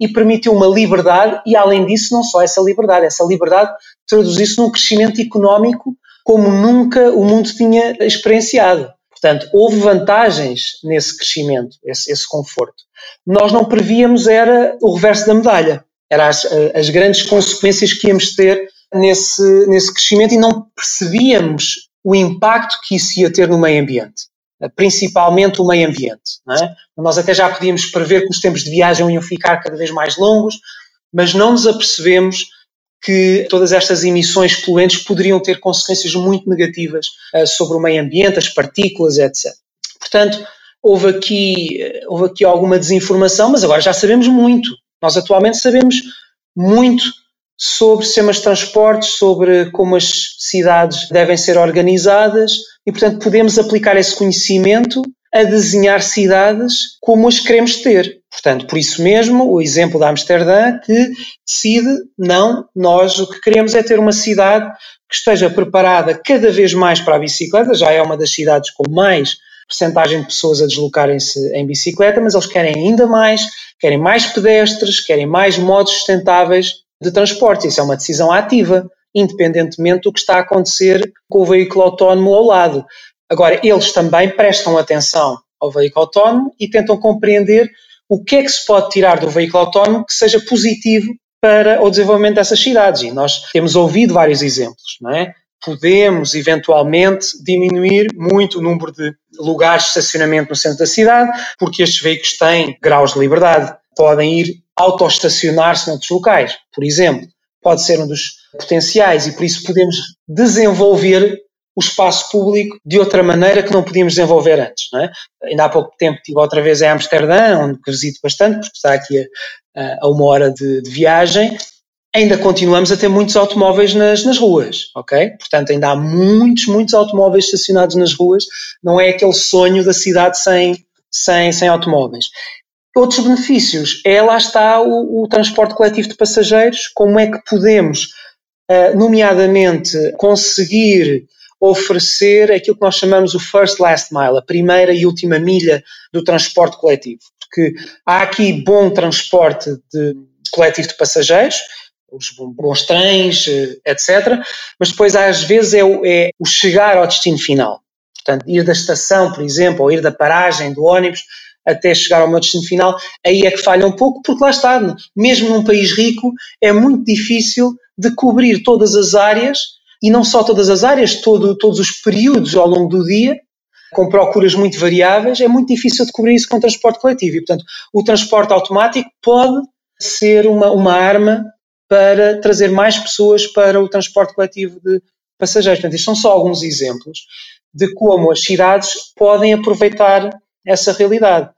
e permitiu uma liberdade, e além disso, não só essa liberdade, essa liberdade traduzir-se num crescimento económico como nunca o mundo tinha experienciado. Portanto, houve vantagens nesse crescimento, esse, esse conforto. Nós não prevíamos era o reverso da medalha, eram as, as grandes consequências que íamos ter nesse, nesse crescimento e não percebíamos o impacto que isso ia ter no meio ambiente principalmente o meio ambiente. É? Nós até já podíamos prever que os tempos de viagem iam ficar cada vez mais longos, mas não nos apercebemos que todas estas emissões poluentes poderiam ter consequências muito negativas uh, sobre o meio ambiente, as partículas, etc. Portanto, houve aqui, eh, houve aqui alguma desinformação, mas agora já sabemos muito. Nós atualmente sabemos muito sobre sistemas de transportes, sobre como as cidades devem ser organizadas e, portanto, podemos aplicar esse conhecimento a desenhar cidades como as queremos ter. Portanto, por isso mesmo, o exemplo da Amsterdã que decide, não, nós o que queremos é ter uma cidade que esteja preparada cada vez mais para a bicicleta, já é uma das cidades com mais percentagem de pessoas a deslocarem-se em bicicleta, mas eles querem ainda mais, querem mais pedestres, querem mais modos sustentáveis de transporte. Isso é uma decisão ativa, independentemente do que está a acontecer com o veículo autónomo ao lado. Agora, eles também prestam atenção ao veículo autónomo e tentam compreender o que é que se pode tirar do veículo autónomo que seja positivo para o desenvolvimento dessas cidades. E nós temos ouvido vários exemplos, não é? Podemos, eventualmente, diminuir muito o número de lugares de estacionamento no centro da cidade, porque estes veículos têm graus de liberdade. Podem ir autoestacionar-se noutros locais, por exemplo. Pode ser um dos potenciais e por isso podemos desenvolver o espaço público de outra maneira que não podíamos desenvolver antes. Não é? Ainda há pouco tempo estive outra vez em Amsterdã, onde visito bastante, porque está aqui a, a uma hora de, de, viagem. Ainda continuamos a ter muitos automóveis nas, nas ruas, ok? Portanto, ainda há muitos, muitos automóveis estacionados nas ruas. Não é aquele sonho da cidade sem, sem, sem automóveis. Outros benefícios é, lá está, o, o transporte coletivo de passageiros, como é que podemos, uh, nomeadamente, conseguir oferecer aquilo que nós chamamos o first last mile, a primeira e última milha do transporte coletivo. Porque há aqui bom transporte de coletivo de passageiros, os bons trens, eh, etc. Mas depois, às vezes, é o, é o chegar ao destino final. Portanto, ir da estação, por exemplo, ou ir da paragem do ônibus até chegar ao meu destino final, aí é que falha um pouco, porque lá está, mesmo num país rico, é muito difícil de cobrir todas as áreas, e não só todas as áreas, todo, todos os períodos ao longo do dia, com procuras muito variáveis, é muito difícil de cobrir isso com transporte coletivo. E, portanto, o transporte automático pode ser uma, uma arma para trazer mais pessoas para o transporte coletivo de passageiros. Portanto, isto são só alguns exemplos de como as cidades podem aproveitar essa realidade.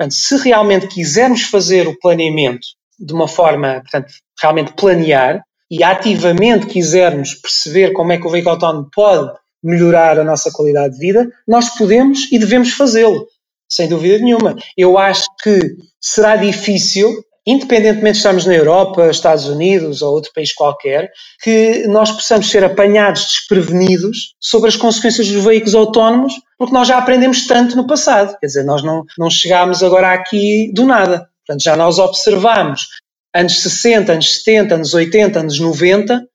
Portanto, se realmente quisermos fazer o planeamento de uma forma, portanto, realmente planear e ativamente quisermos perceber como é que o veículo autónomo pode melhorar a nossa qualidade de vida, nós podemos e devemos fazê-lo, sem dúvida nenhuma. Eu acho que será difícil, independentemente de estarmos na Europa, Estados Unidos ou outro país qualquer, que nós possamos ser apanhados desprevenidos sobre as consequências dos veículos autónomos, porque nós já aprendemos tanto no passado. Quer dizer, nós não, não chegámos agora aqui do nada. Portanto, já nós observamos anos 60, anos 70, anos 80, anos 90,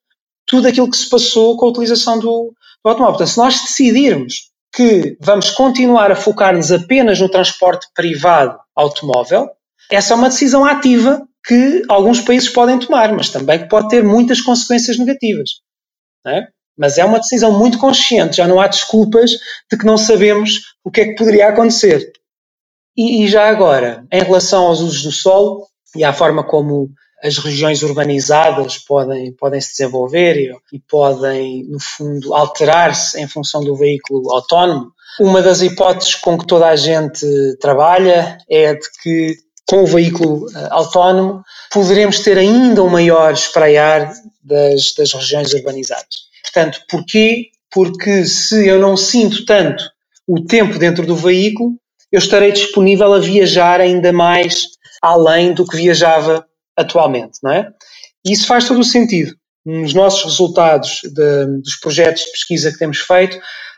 tudo aquilo que se passou com a utilização do, do automóvel. Portanto, se nós decidirmos que vamos continuar a focar-nos apenas no transporte privado automóvel, essa é uma decisão ativa que alguns países podem tomar, mas também que pode ter muitas consequências negativas. É? Mas é uma decisão muito consciente, já não há desculpas de que não sabemos o que é que poderia acontecer. E, e já agora, em relação aos usos do solo e à forma como as regiões urbanizadas podem, podem se desenvolver e, e podem, no fundo, alterar-se em função do veículo autónomo. Uma das hipóteses com que toda a gente trabalha é de que, com o veículo uh, autónomo, poderemos ter ainda um maior espraiar das, das regiões urbanizadas. Portanto, porquê? Porque se eu não sinto tanto o tempo dentro do veículo, eu estarei disponível a viajar ainda mais além do que viajava atualmente, não é? E isso faz todo o sentido. Os nossos resultados de, dos projetos de pesquisa que temos feito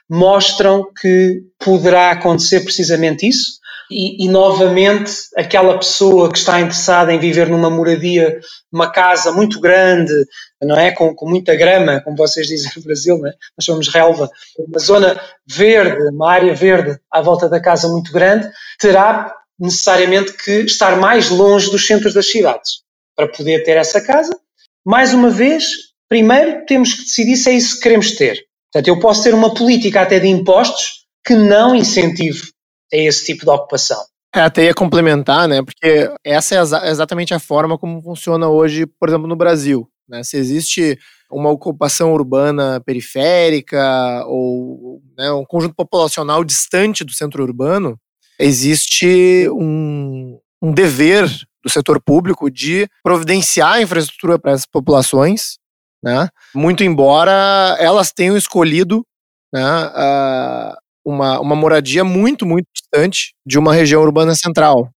mostram que poderá acontecer precisamente isso. E, e, novamente, aquela pessoa que está interessada em viver numa moradia, uma casa muito grande, não é? Com, com muita grama, como vocês dizem no Brasil, não é? nós chamamos relva, uma zona verde, uma área verde à volta da casa muito grande, terá necessariamente que estar mais longe dos centros das cidades para poder ter essa casa. Mais uma vez, primeiro temos que decidir se é isso que queremos ter. Portanto, eu posso ter uma política até de impostos que não incentive a esse tipo de ocupação. É, até ia complementar, né? Porque essa é exatamente a forma como funciona hoje, por exemplo, no Brasil. Né? Se existe uma ocupação urbana periférica ou né, um conjunto populacional distante do centro urbano, existe um, um dever do setor público de providenciar a infraestrutura para essas populações, né? Muito embora elas tenham escolhido né, uh, uma, uma moradia muito, muito distante de uma região urbana central.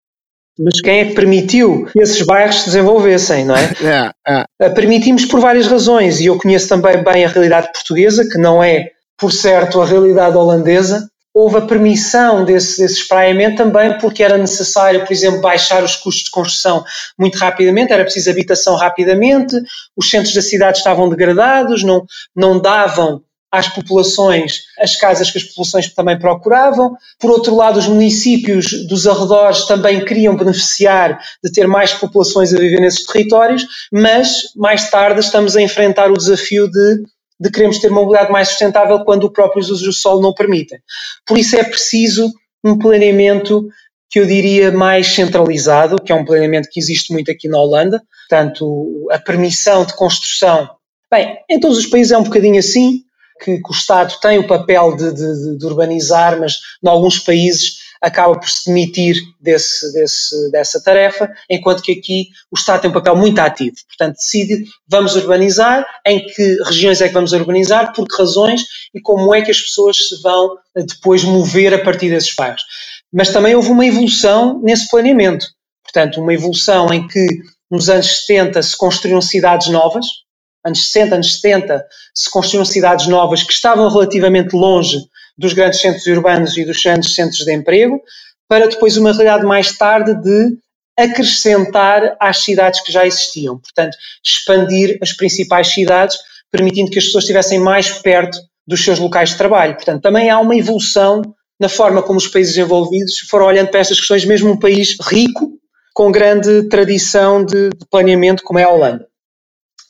Mas quem é que permitiu que esses bairros se desenvolvessem, não é? <laughs> é, é. Uh, permitimos por várias razões, e eu conheço também bem a realidade portuguesa, que não é, por certo, a realidade holandesa, houve a permissão desse, desse espraiamento também porque era necessário, por exemplo, baixar os custos de construção muito rapidamente, era preciso habitação rapidamente, os centros da cidade estavam degradados, não, não davam às populações as casas que as populações também procuravam. Por outro lado, os municípios dos arredores também queriam beneficiar de ter mais populações a viver nesses territórios, mas mais tarde estamos a enfrentar o desafio de de queremos ter uma mobilidade mais sustentável quando o próprio uso do solo não permitem. Por isso é preciso um planeamento que eu diria mais centralizado, que é um planeamento que existe muito aqui na Holanda, portanto, a permissão de construção. Bem, em todos os países é um bocadinho assim, que, que o Estado tem o papel de, de, de urbanizar, mas em alguns países acaba por se demitir desse, desse, dessa tarefa, enquanto que aqui o Estado tem um papel muito ativo. Portanto, decide, vamos urbanizar, em que regiões é que vamos urbanizar, por que razões e como é que as pessoas se vão depois mover a partir desses bairros. Mas também houve uma evolução nesse planeamento. Portanto, uma evolução em que nos anos 70 se construíram cidades novas, anos 60, anos 70, se construíram cidades novas que estavam relativamente longe dos grandes centros urbanos e dos grandes centros de emprego, para depois uma realidade mais tarde de acrescentar às cidades que já existiam. Portanto, expandir as principais cidades, permitindo que as pessoas estivessem mais perto dos seus locais de trabalho. Portanto, também há uma evolução na forma como os países envolvidos foram olhando para estas questões, mesmo um país rico, com grande tradição de planeamento, como é a Holanda.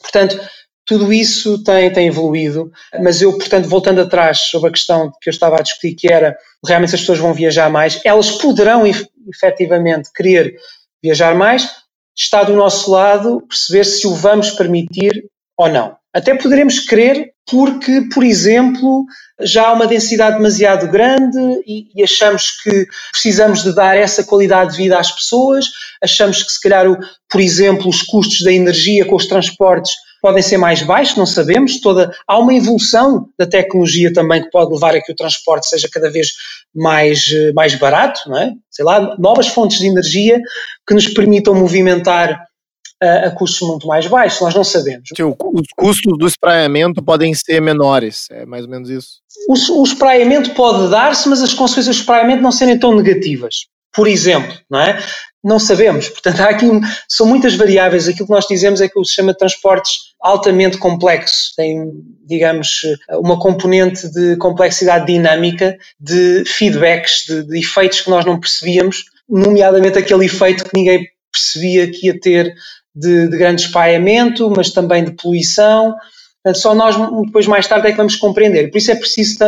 Portanto, tudo isso tem, tem evoluído, mas eu, portanto, voltando atrás sobre a questão que eu estava a discutir, que era realmente as pessoas vão viajar mais, elas poderão efetivamente querer viajar mais, está do nosso lado perceber se o vamos permitir ou não. Até poderemos querer porque, por exemplo, já há uma densidade demasiado grande e, e, achamos que precisamos de dar essa qualidade de vida às pessoas, achamos que se calhar, o, por exemplo, os custos da energia com os transportes podem ser mais baixos, não sabemos, toda, há uma evolução da tecnologia também que pode levar a que o transporte seja cada vez mais, mais barato, não é? Sei lá, novas fontes de energia que nos permitam movimentar a, a custos muito mais baixos, nós não sabemos. os custos do espraiamento podem ser menores, é mais ou menos isso? O, o espraiamento pode dar-se, mas as consequências do espraiamento não serem tão negativas. Por exemplo, não é? Não sabemos. Portanto, há aqui, são muitas variáveis. Aquilo que nós dizemos é que o sistema de transportes altamente complexo tem, digamos, uma componente de complexidade dinâmica, de feedbacks, de, de efeitos que nós não percebíamos, nomeadamente aquele efeito que ninguém percebia que ia ter de, de grande espalhamento, mas também de poluição. Portanto, só nós depois mais tarde é que vamos compreender. Por isso é preciso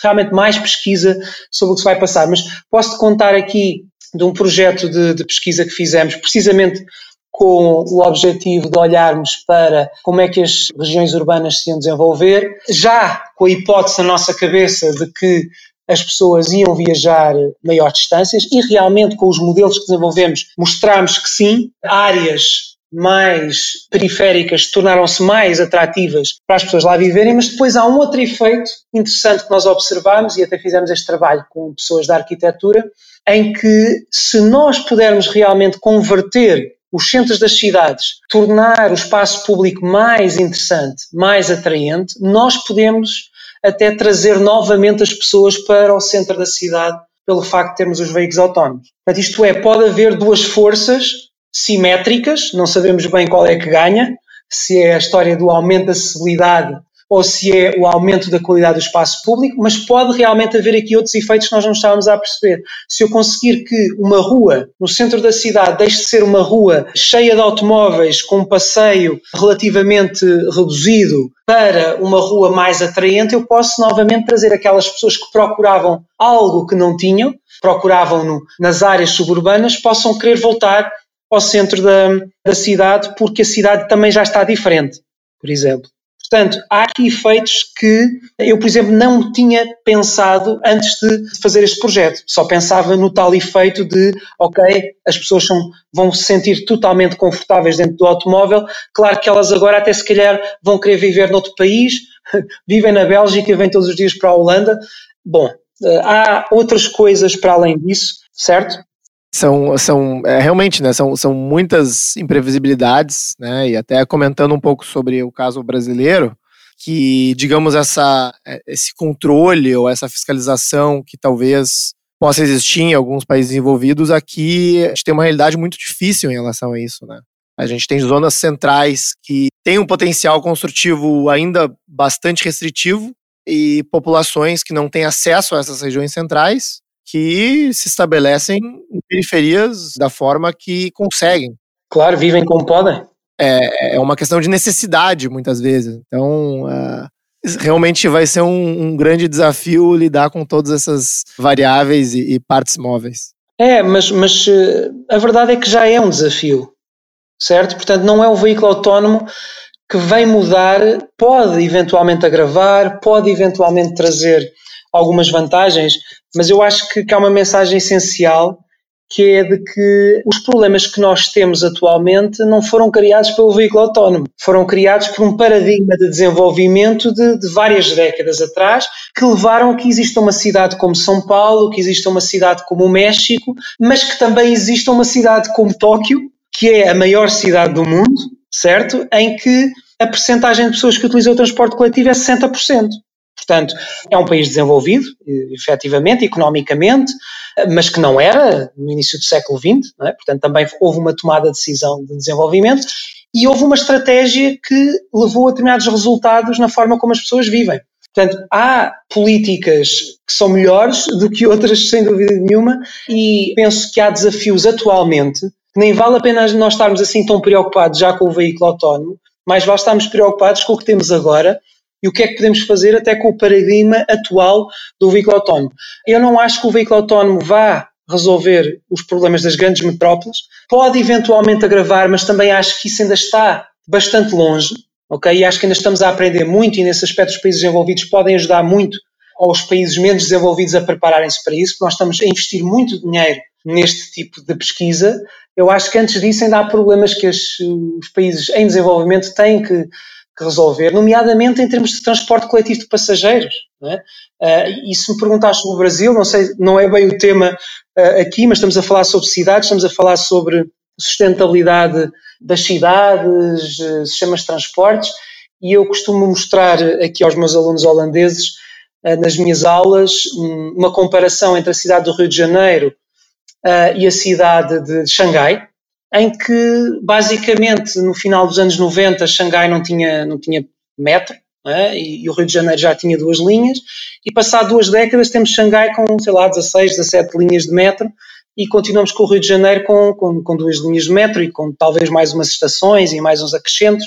realmente mais pesquisa sobre o que se vai passar. Mas posso-te contar aqui de um projeto de, de, pesquisa que fizemos, precisamente com o objetivo de olharmos para como é que as regiões urbanas se iam desenvolver, já com a hipótese na nossa cabeça de que as pessoas iam viajar maiores distâncias e realmente com os modelos que desenvolvemos mostramos que sim, áreas mais periféricas tornaram-se mais atrativas para as pessoas lá viverem, mas depois há um outro efeito interessante que nós observamos e até fizemos este trabalho com pessoas da arquitetura, em que se nós pudermos realmente converter os centros das cidades, tornar o espaço público mais interessante, mais atraente, nós podemos até trazer novamente as pessoas para o centro da cidade pelo facto de termos os veículos autónomos. Portanto, isto é, pode haver duas forças simétricas, não sabemos bem qual é que ganha, se é a história do aumento da acessibilidade ou se é o aumento da qualidade do espaço público, mas pode realmente haver aqui outros efeitos que nós não estávamos a perceber. Se eu conseguir que uma rua no centro da cidade deixe de ser uma rua cheia de automóveis, com um passeio relativamente reduzido, para uma rua mais atraente, eu posso novamente trazer aquelas pessoas que procuravam algo que não tinham, procuravam nas áreas suburbanas, possam querer voltar ao centro da, da cidade, porque a cidade também já está diferente, por exemplo. Portanto, há aqui efeitos que eu, por exemplo, não tinha pensado antes de fazer este projeto. Só pensava no tal efeito de, ok, as pessoas são, vão se sentir totalmente confortáveis dentro do automóvel. Claro que elas agora até se calhar vão querer viver noutro país, <laughs> vivem na Bélgica, vêm todos os dias para a Holanda. Bom, eh, há outras coisas para além disso, certo? São, são é, realmente, né, são, são muitas imprevisibilidades, né, e até comentando um pouco sobre o caso brasileiro, que, digamos, essa, é, esse controle ou essa fiscalização que talvez possa existir em alguns países envolvidos, aqui a gente tem uma realidade muito difícil em relação a isso, né. A gente tem zonas centrais que têm um potencial construtivo ainda bastante restritivo e populações que não têm acesso a essas regiões centrais que se estabelecem em periferias da forma que conseguem. Claro, vivem como podem. É, é uma questão de necessidade, muitas vezes. Então, uh, realmente vai ser um, um, grande desafio lidar com todas essas variáveis e, e partes móveis. É, mas, mas uh, a verdade é que já é um desafio, certo? Portanto, não é o veículo autónomo que vem mudar, pode eventualmente agravar, pode eventualmente trazer algumas vantagens, mas eu acho que, que há uma mensagem essencial que é de que os problemas que nós temos atualmente não foram criados pelo veículo autónomo, foram criados por um paradigma de desenvolvimento de, de, várias décadas atrás, que levaram a que exista uma cidade como São Paulo, que exista uma cidade como o México, mas que também exista uma cidade como Tóquio, que é a maior cidade do mundo, certo? Em que a percentagem de pessoas que utilizam o transporte coletivo é 60%. Portanto, é um país desenvolvido, efetivamente, economicamente, mas que não era no início do século XX, é? portanto, também houve uma tomada de decisão de desenvolvimento e houve uma estratégia que levou a determinados resultados na forma como as pessoas vivem. Portanto, há políticas que são melhores do que outras, sem dúvida nenhuma, e penso que há desafios atualmente que nem vale a pena nós estarmos assim tão preocupados já com o veículo autónomo, mas vale estarmos preocupados com o que temos agora e o que é que podemos fazer até com o paradigma atual do veículo autónomo. Eu não acho que o veículo autónomo vá resolver os problemas das grandes metrópoles, pode eventualmente agravar, mas também acho que isso ainda está bastante longe, ok? E acho que ainda estamos a aprender muito e nesse aspecto os países desenvolvidos podem ajudar muito aos países menos desenvolvidos a prepararem-se para isso, porque nós estamos a investir muito dinheiro neste tipo de pesquisa. Eu acho que antes disso ainda há problemas que os países em desenvolvimento têm que, resolver, nomeadamente em termos de transporte coletivo de passageiros. É? Uh, e se me perguntaste sobre o Brasil, não sei, não é bem o tema uh, aqui, mas estamos a falar sobre cidades, estamos a falar sobre sustentabilidade das cidades, uh, sistemas de transportes, e eu costumo mostrar aqui aos meus alunos holandeses, nas minhas aulas, uma comparação entre a cidade do Rio de Janeiro e a cidade de Xangai, em que basicamente no final dos anos 90 Xangai não tinha, não tinha metro é? e, e, o Rio de Janeiro já tinha duas linhas e passado duas décadas temos Xangai com, sei lá, 16, 17 linhas de metro e continuamos com o Rio de Janeiro com, com, com duas linhas de metro e com talvez mais umas estações e mais uns acrescentos,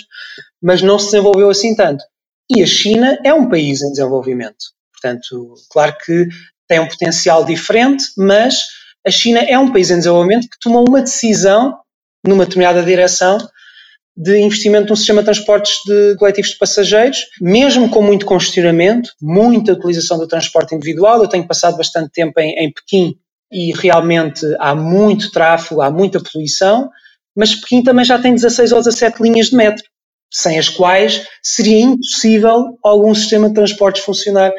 mas não se desenvolveu assim tanto. E a China é um país em desenvolvimento. Portanto, claro que tem um potencial diferente, mas a China é um país em desenvolvimento que tomou uma decisão numa determinada direção de investimento num sistema de transportes de coletivos de passageiros, mesmo com muito congestionamento, muita utilização do transporte individual. Eu tenho passado bastante tempo em, em Pequim e realmente há muito tráfego, há muita poluição, mas Pequim também já tem 16 ou 17 linhas de metro sem as quais seria impossível algum sistema de transportes funcionar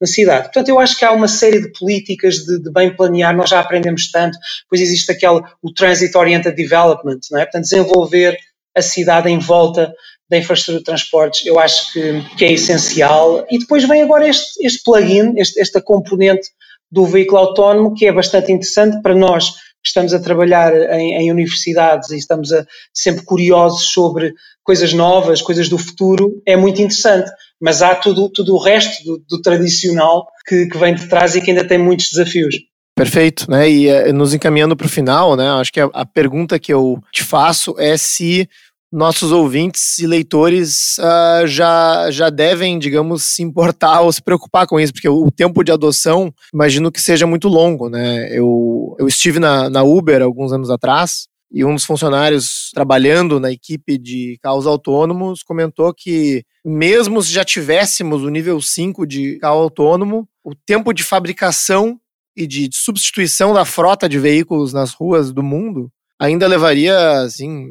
na cidade. Portanto, eu acho que há uma série de políticas de, de bem planear, nós já aprendemos tanto, pois existe aquele, o Transit Oriented Development, não é? Portanto, desenvolver a cidade em volta da infraestrutura de transportes, eu acho que, que é essencial. E depois vem agora este, este plugin, este, esta componente do veículo autónomo, que é bastante interessante para nós estamos a trabalhar em, em, universidades e estamos a, sempre curiosos sobre coisas novas, coisas do futuro, é muito interessante. Mas há tudo, tudo o resto do, do tradicional que, que, vem de trás e que ainda tem muitos desafios. Perfeito, né? E uh, nos encaminhando para o final, né? Acho que a, a pergunta que eu te faço é se nossos ouvintes e leitores uh, já, já devem, digamos, se importar ou se preocupar com isso, porque o, tempo de adoção, imagino que seja muito longo, né? Eu, eu estive na, na Uber alguns anos atrás e um dos funcionários trabalhando na equipe de carros autônomos comentou que, mesmo se já tivéssemos o nível 5 de carro autônomo, o tempo de fabricação e de substituição da frota de veículos nas ruas do mundo ainda levaria, assim,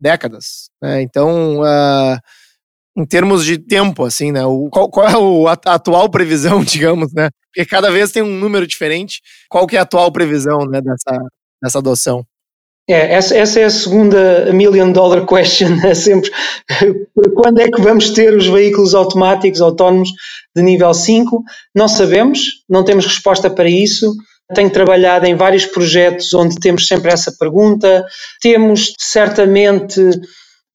décadas. Né? Então, uh, em termos de tempo, assim, né? O, qual, qual, é a, atual previsão, <laughs> digamos, né? Porque cada vez tem um número diferente. Qual que é a atual previsão né, dessa, dessa adoção? É, essa, essa é a segunda million dollar question, é sempre quando é que vamos ter os veículos automáticos autónomos de nível 5? Não sabemos, não temos resposta para isso. Tenho trabalhado em vários projetos onde temos sempre essa pergunta. Temos certamente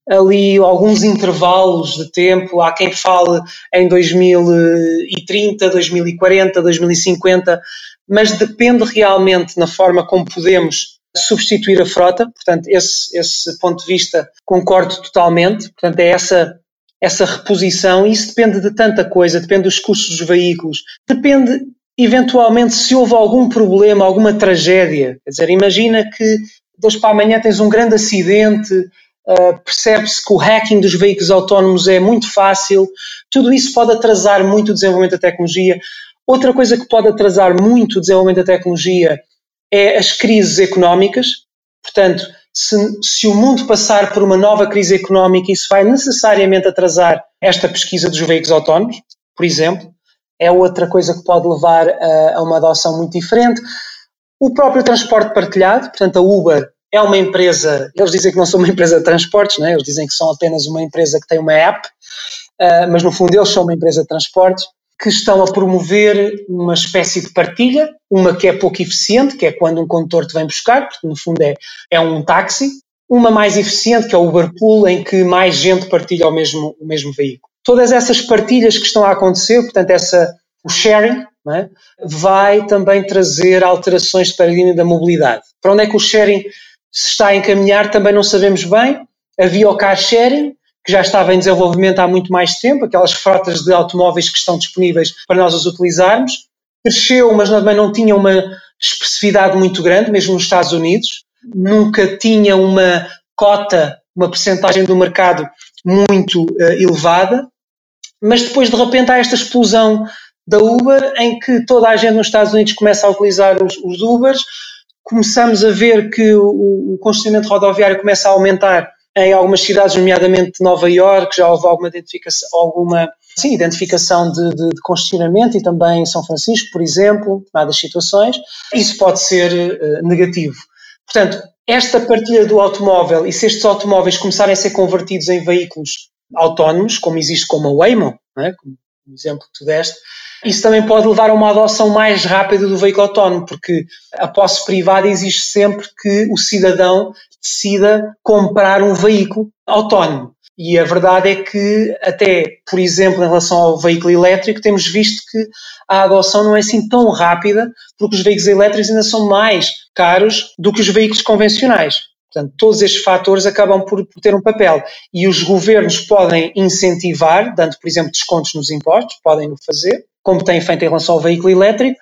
ali alguns intervalos de tempo. Há quem fale em 2030, 2040, 2050, mas depende realmente na forma como podemos substituir a frota. Portanto, esse, esse ponto de vista concordo totalmente. Portanto, é essa essa reposição, isso depende de tanta coisa, depende dos custos dos veículos, depende eventualmente, se houve algum problema, alguma tragédia, quer dizer, imagina que de hoje para amanhã tens um grande acidente, uh, percebe-se que o hacking dos veículos autónomos é muito fácil, tudo isso pode atrasar muito o desenvolvimento da tecnologia. Outra coisa que pode atrasar muito o desenvolvimento da tecnologia é as crises económicas. Portanto, se, se, o mundo passar por uma nova crise económica, isso vai necessariamente atrasar esta pesquisa dos veículos autónomos, por exemplo é outra coisa que pode levar a, a uma adoção muito diferente. O próprio transporte partilhado, portanto, a Uber é uma empresa, eles dizem que não são uma empresa de transportes, né? eles dizem que são apenas uma empresa que tem uma app, uh, mas no fundo eles são uma empresa de transportes que estão a promover uma espécie de partilha, uma que é pouco eficiente, que é quando um condutor te vem buscar, porque no fundo é, é um táxi, uma mais eficiente, que é o Uber Pool, em que mais gente partilha o mesmo, o mesmo veículo todas essas partilhas que estão a acontecer, portanto, essa, o sharing, é? vai também trazer alterações de paradigma da mobilidade. Para onde é que o sharing se está a encaminhar também não sabemos bem. Havia o car sharing, que já estava em desenvolvimento há muito mais tempo, aquelas frotas de automóveis que estão disponíveis para nós os utilizarmos. Cresceu, mas também não tinha uma expressividade muito grande, mesmo nos Estados Unidos. Nunca tinha uma cota, uma percentagem do mercado muito uh, elevada, mas depois de repente há esta explosão da Uber em que toda a gente nos Estados Unidos começa a utilizar os, os Ubers, começamos a ver que o, o congestionamento rodoviário começa a aumentar em algumas cidades, nomeadamente Nova York, já houve alguma identificação, alguma sim, identificação de, de, de, congestionamento e também em São Francisco, por exemplo, determinadas situações. Isso pode ser uh, negativo. Portanto, esta partilha do automóvel e se estes automóveis começarem a ser convertidos em veículos autónomos, como existe como a Waymo, é? como exemplo que tu deste, isso também pode levar a uma adoção mais rápida do veículo autónomo, porque a posse privada exige sempre que o cidadão decida comprar um veículo autónomo. E a verdade é que, até, por exemplo, em relação ao veículo elétrico, temos visto que a adoção não é assim tão rápida, porque os veículos elétricos ainda são mais caros do que os veículos convencionais. Portanto, todos estes fatores acabam por ter um papel. E os governos podem incentivar, dando, por exemplo, descontos nos impostos, podem o fazer, como têm feito em relação ao veículo elétrico.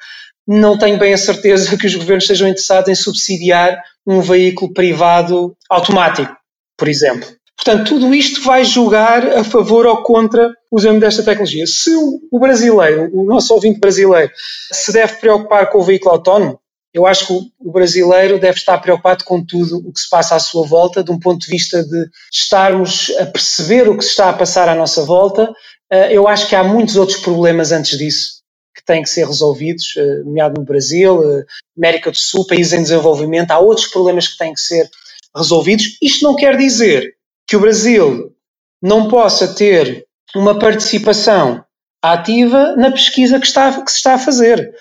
Não tenho bem a certeza que os governos estejam interessados em subsidiar um veículo privado automático, por exemplo. Portanto, tudo isto vai julgar a favor ou contra o uso desta tecnologia. Se o brasileiro, o nosso ouvinte brasileiro, se deve preocupar com o veículo autónomo, eu acho que o brasileiro deve estar preocupado com tudo o que se passa à sua volta, de um ponto de vista de estarmos a perceber o que se está a passar à nossa volta. Eh, eu acho que há muitos outros problemas antes disso que têm que ser resolvidos, eh, nomeado no Brasil, eh, América do Sul, países em desenvolvimento. Há outros problemas que têm que ser resolvidos. Isto não quer dizer que o Brasil não possa ter uma participação ativa na pesquisa que, está, que se está a fazer,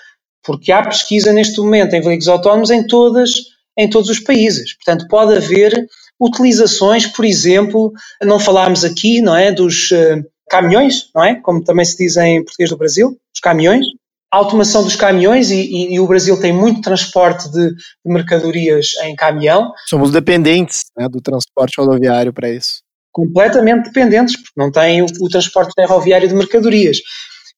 porque há pesquisa neste momento em veículos autónomos em, todas, em todos os países. Portanto, pode haver utilizações, por exemplo, não falámos aqui, não é, dos caminhões, não é, como também se diz em português do Brasil, os caminhões, a automação dos caminhões e, e, e, o Brasil tem muito transporte de, de mercadorias em caminhão. Somos dependentes né, do transporte rodoviário para isso. Completamente dependentes, porque não tem o, o transporte ferroviário de mercadorias.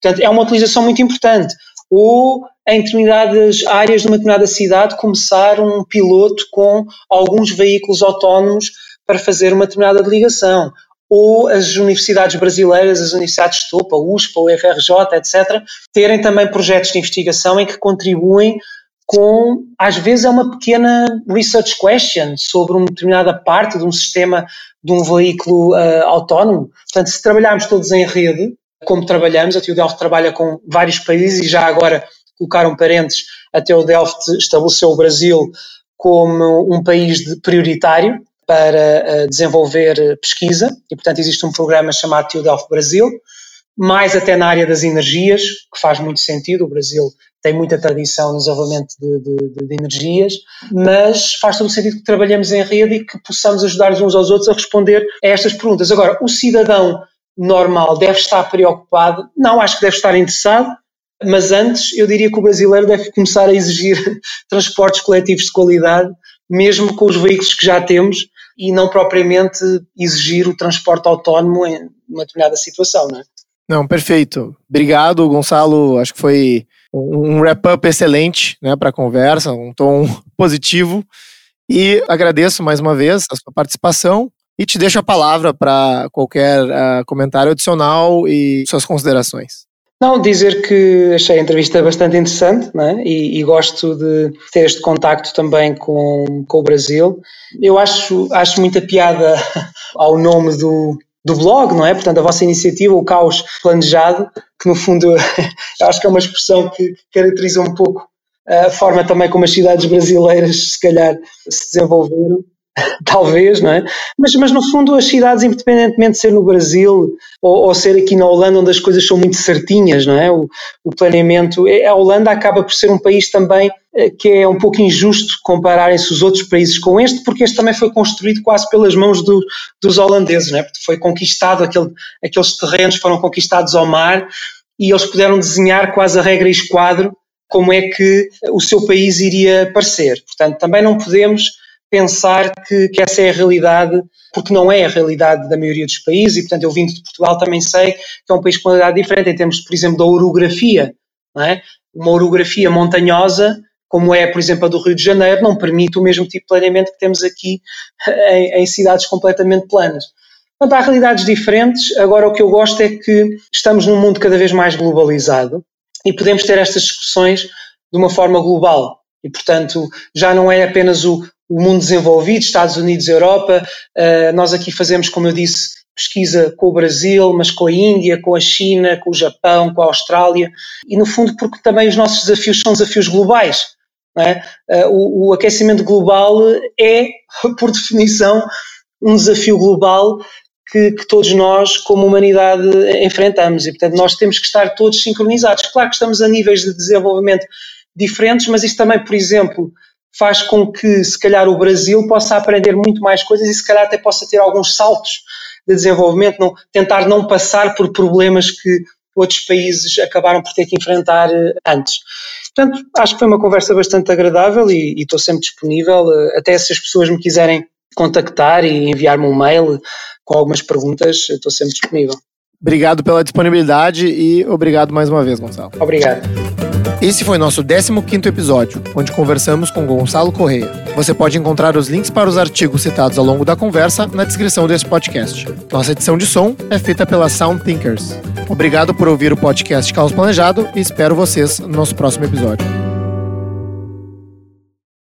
Portanto, é uma utilização muito importante. Ou em determinadas áreas de uma determinada cidade começar um piloto com alguns veículos autónomos para fazer uma determinada ligação ou as universidades brasileiras, as universidades de topo, a USP, o FRJ, etc., terem também projetos de investigação em que contribuem com, às vezes, é uma pequena research question sobre uma determinada parte de um sistema de um veículo uh, autónomo. Portanto, se trabalharmos todos em rede, como trabalhamos, a Tio Delft trabalha com vários países e já agora colocaram parentes, até o Delft estabeleceu o Brasil como um país prioritário para uh, desenvolver pesquisa e, portanto, existe um programa chamado Tio Delft Brasil, mais até na área das energias, que faz muito sentido, o Brasil tem muita tradição no desenvolvimento de, de, de energias, mas faz todo sentido que trabalhemos em rede e que possamos ajudar uns aos outros a responder a estas perguntas. Agora, o cidadão normal deve estar preocupado? Não, acho que deve estar interessado, mas antes eu diria que o brasileiro deve começar a exigir <laughs> transportes coletivos de qualidade, mesmo com os veículos que já temos, e não propriamente exigir o transporte autónomo em uma determinada situação, não é? Não, perfeito. Obrigado, Gonçalo. Acho que foi um wrap-up excelente né, para a conversa, um tom <laughs> positivo. E agradeço mais uma vez a sua participação e te deixo a palavra para qualquer uh, comentário adicional e suas considerações. Não, dizer que achei a entrevista bastante interessante né? e, e, gosto de ter este contacto também com, com o Brasil. Eu acho, acho muita piada <laughs> ao nome do, do blog, não é? Portanto, a vossa iniciativa, o caos planejado, que no fundo <laughs> eu acho que é uma expressão que caracteriza um pouco a forma também como as cidades brasileiras se calhar se desenvolveram. <laughs> talvez, não é? Mas, mas no fundo as cidades, independentemente de ser no Brasil ou, ou, ser aqui na Holanda, onde as coisas são muito certinhas, não é? O, o planeamento, é, a Holanda acaba por ser um país também eh, que é um pouco injusto compararem-se os outros países com este, porque este também foi construído quase pelas mãos do, dos holandeses, não é? Porque foi conquistado, aquele, aqueles terrenos foram conquistados ao mar e eles puderam desenhar quase a regra e esquadro como é que o seu país iria parecer. Portanto, também não podemos pensar que, que, essa é a realidade, porque não é a realidade da maioria dos países, e portanto eu vindo de Portugal também sei que é um país com uma realidade diferente em termos, por exemplo, da orografia. É? Uma orografia montanhosa, como é, por exemplo, a do Rio de Janeiro, não permite o mesmo tipo de planeamento que temos aqui <laughs> em, em cidades completamente planas. Portanto, há realidades diferentes. Agora, o que eu gosto é que estamos num mundo cada vez mais globalizado e podemos ter estas discussões de uma forma global. E, portanto, já não é apenas o, o mundo desenvolvido, Estados Unidos, Europa. Uh, nós aqui fazemos, como eu disse, pesquisa com o Brasil, mas com a Índia, com a China, com o Japão, com a Austrália. E, no fundo, porque também os nossos desafios são desafios globais. É? Uh, o, o aquecimento global é, <laughs> por definição, um desafio global que, que, todos nós, como humanidade, enfrentamos. E, portanto, nós temos que estar todos sincronizados. Claro que estamos a níveis de desenvolvimento diferentes, mas isso também, por exemplo, faz com que, se calhar, o Brasil possa aprender muito mais coisas e, se calhar, até possa ter alguns saltos de desenvolvimento, não, tentar não passar por problemas que outros países acabaram por ter que enfrentar eh, antes. Portanto, acho que foi uma conversa bastante agradável e, e estou sempre disponível, eh, até se as pessoas me quiserem contactar e enviar-me um mail com algumas perguntas, estou sempre disponível. Obrigado pela disponibilidade e obrigado mais uma vez, Gonçalo. Obrigado. Esse foi nosso 15º episódio, onde conversamos com Gonçalo Correia. Você pode encontrar os links para os artigos citados ao longo da conversa na descrição desse podcast. Nossa edição de som é feita pela Sound Thinkers. Obrigado por ouvir o podcast Caos Planejado e espero vocês no nosso próximo episódio.